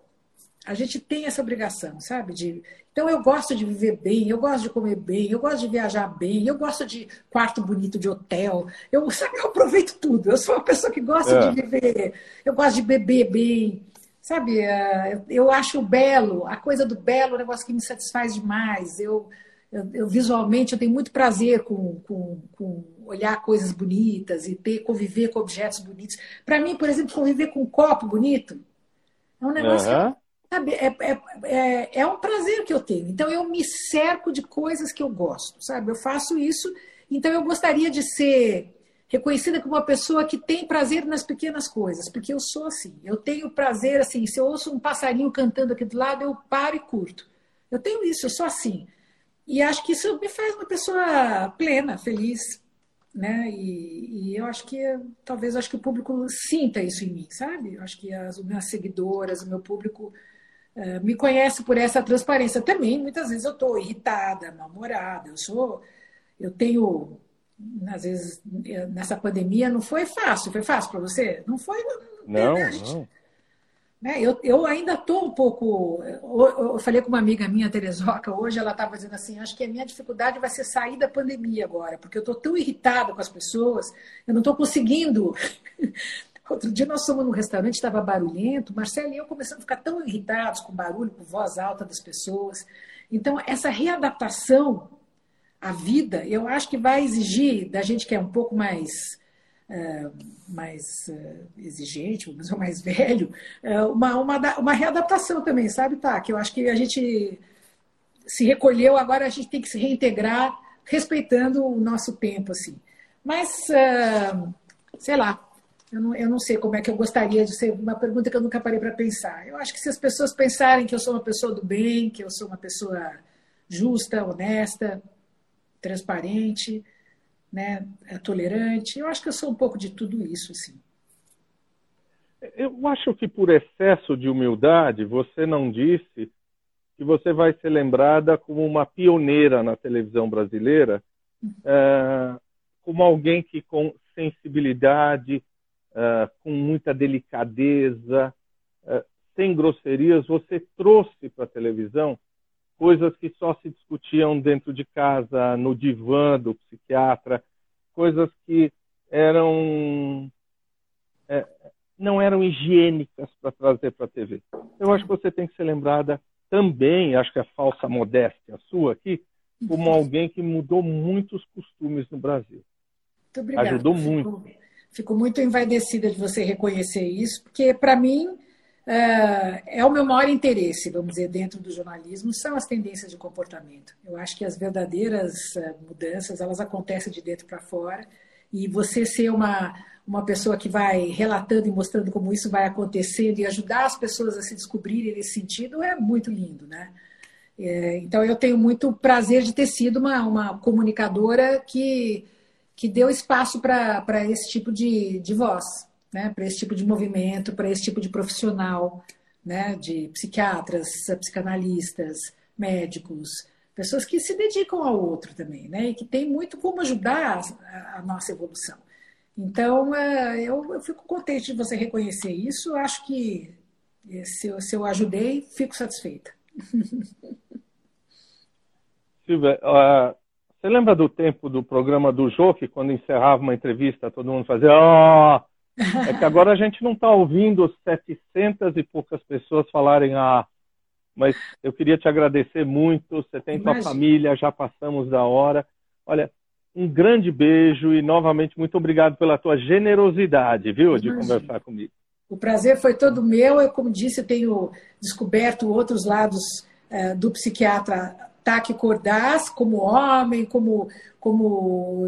A gente tem essa obrigação, sabe? De então eu gosto de viver bem, eu gosto de comer bem, eu gosto de viajar bem, eu gosto de quarto bonito de hotel, eu, sabe, eu aproveito tudo. Eu sou uma pessoa que gosta é. de viver, eu gosto de beber bem, sabe? É, eu acho belo, a coisa do belo é um negócio que me satisfaz demais. Eu, eu, eu visualmente eu tenho muito prazer com, com, com, olhar coisas bonitas e ter conviver com objetos bonitos. Para mim, por exemplo, conviver com um copo bonito é um negócio uhum. que Sabe, é, é, é, é, um prazer que eu tenho. Então, eu me cerco de coisas que eu gosto, sabe? Eu faço isso. Então, eu gostaria de ser reconhecida como uma pessoa que tem prazer nas pequenas coisas, porque eu sou assim. Eu tenho prazer, assim, se eu ouço um passarinho cantando aqui do lado, eu paro e curto. Eu tenho isso, eu sou assim. E acho que isso me faz uma pessoa plena, feliz, né? E, e, eu acho que talvez acho que o público sinta isso em mim, sabe? Eu acho que as minhas seguidoras, o meu público uh, me conhece por essa transparência. Também, muitas vezes, eu estou irritada, mal-humorada. Eu sou. Eu tenho. Às vezes, nessa pandemia, não foi fácil. Foi fácil para você? Não foi. Não, não. Né? Eu, eu ainda estou um pouco. Eu, eu, falei com uma amiga minha, Terezoca, hoje ela estava dizendo assim: acho que a minha dificuldade vai ser sair da pandemia agora, porque eu estou tão irritada com as pessoas, eu não estou conseguindo. Outro dia nós fomos num restaurante, estava barulhento, Marcelo e eu começamos a ficar tão irritados com barulho, com voz alta das pessoas. Então, essa readaptação à vida, eu acho que vai exigir da gente que é um pouco mais mais uh, exigente, dizer, mais velho, uh, uma, uma, uma readaptação também, sabe, tá? Que eu acho que a gente se recolheu, agora a gente tem que se reintegrar respeitando o nosso tempo, assim. Mas, sei lá, eu não, eu não sei como é que eu gostaria de ser, uma pergunta que eu nunca parei para pensar. Eu acho que se as pessoas pensarem que eu sou uma pessoa do bem, que eu sou uma pessoa justa, honesta, transparente, né, é tolerante. Eu acho que eu sou um pouco de tudo isso, assim. Eu acho que por excesso de humildade, você não disse que você vai ser lembrada como uma pioneira na televisão brasileira, uhum. é, como alguém que com sensibilidade, é, com muita delicadeza, é, sem grosserias, você trouxe para a televisão coisas que só se discutiam dentro de casa, no divã do psiquiatra, coisas que eram é, não eram higiênicas para trazer para a TV. Eu acho que você tem que ser lembrada também, acho que é falsa modéstia sua aqui, como alguém que mudou muitos costumes no Brasil. Muito obrigada. Ajudou muito. Fico, fico muito envaidecida de você reconhecer isso, porque para mim é, é o meu maior interesse, vamos dizer, dentro do jornalismo, são as tendências de comportamento. Eu acho que as verdadeiras é, mudanças, elas acontecem de dentro para fora, e você ser uma, uma pessoa que vai relatando e mostrando como isso vai acontecendo e ajudar as pessoas a se descobrirem nesse sentido é muito lindo, né? É, então eu tenho muito prazer de ter sido uma, uma comunicadora que, que deu espaço para esse tipo de, de voz né, para esse tipo de movimento, para esse tipo de profissional, né, de psiquiatras, psicanalistas, médicos, pessoas que se dedicam ao outro também, né, e que tem muito como ajudar a, a nossa evolução. Então, é, eu, eu, fico contente de você reconhecer isso. Acho que se eu, se eu ajudei, fico satisfeita. Silvia, uh, você lembra do tempo do programa do Jô, que quando encerrava uma entrevista, todo mundo fazia oh! É que agora a gente não está ouvindo 700 e poucas pessoas falarem ah, mas eu queria te agradecer muito. Você tem Imagina. tua família, já passamos da hora. Olha, um grande beijo e novamente muito obrigado pela tua generosidade, viu, Imagina. de conversar comigo. O prazer foi todo meu. Eu, como disse, eu tenho descoberto outros lados é, do psiquiatra Taki Cordaz, como homem, como, como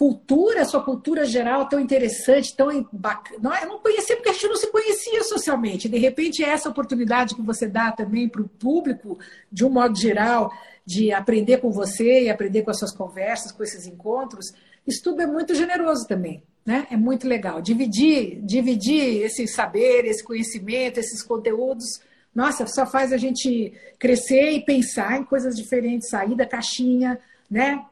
cultura, sua cultura geral tão interessante, tão bacana. Eu não conhecia porque a gente não se conhecia socialmente. De repente, essa oportunidade que você dá também para o público, de um modo geral, de aprender com você e aprender com as suas conversas, com esses encontros, isso tudo é muito generoso também. Né? É muito legal. Dividir, dividir esse saber, esse conhecimento, esses conteúdos, nossa, só faz a gente crescer e pensar em coisas diferentes, sair da caixinha, né?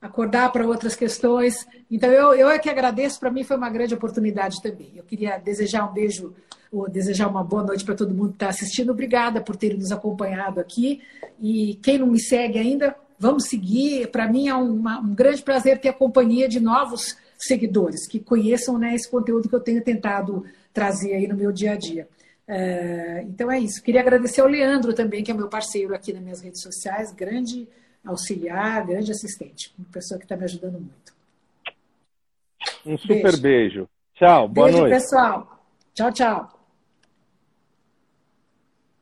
Acordar para outras questões. Então, eu, eu é que agradeço, para mim foi uma grande oportunidade também. Eu queria desejar um beijo, ou desejar uma boa noite para todo mundo que está assistindo. Obrigada por terem nos acompanhado aqui. E quem não me segue ainda, vamos seguir. Para mim é uma, um grande prazer ter a companhia de novos seguidores que conheçam né, esse conteúdo que eu tenho tentado trazer aí no meu dia a dia. É, então é isso. Queria agradecer ao Leandro também, que é meu parceiro aqui nas minhas redes sociais, grande auxiliar, grande assistente, uma pessoa que está me ajudando muito. Um super beijo. beijo. Tchau, boa beijo, noite. pessoal. Tchau, tchau.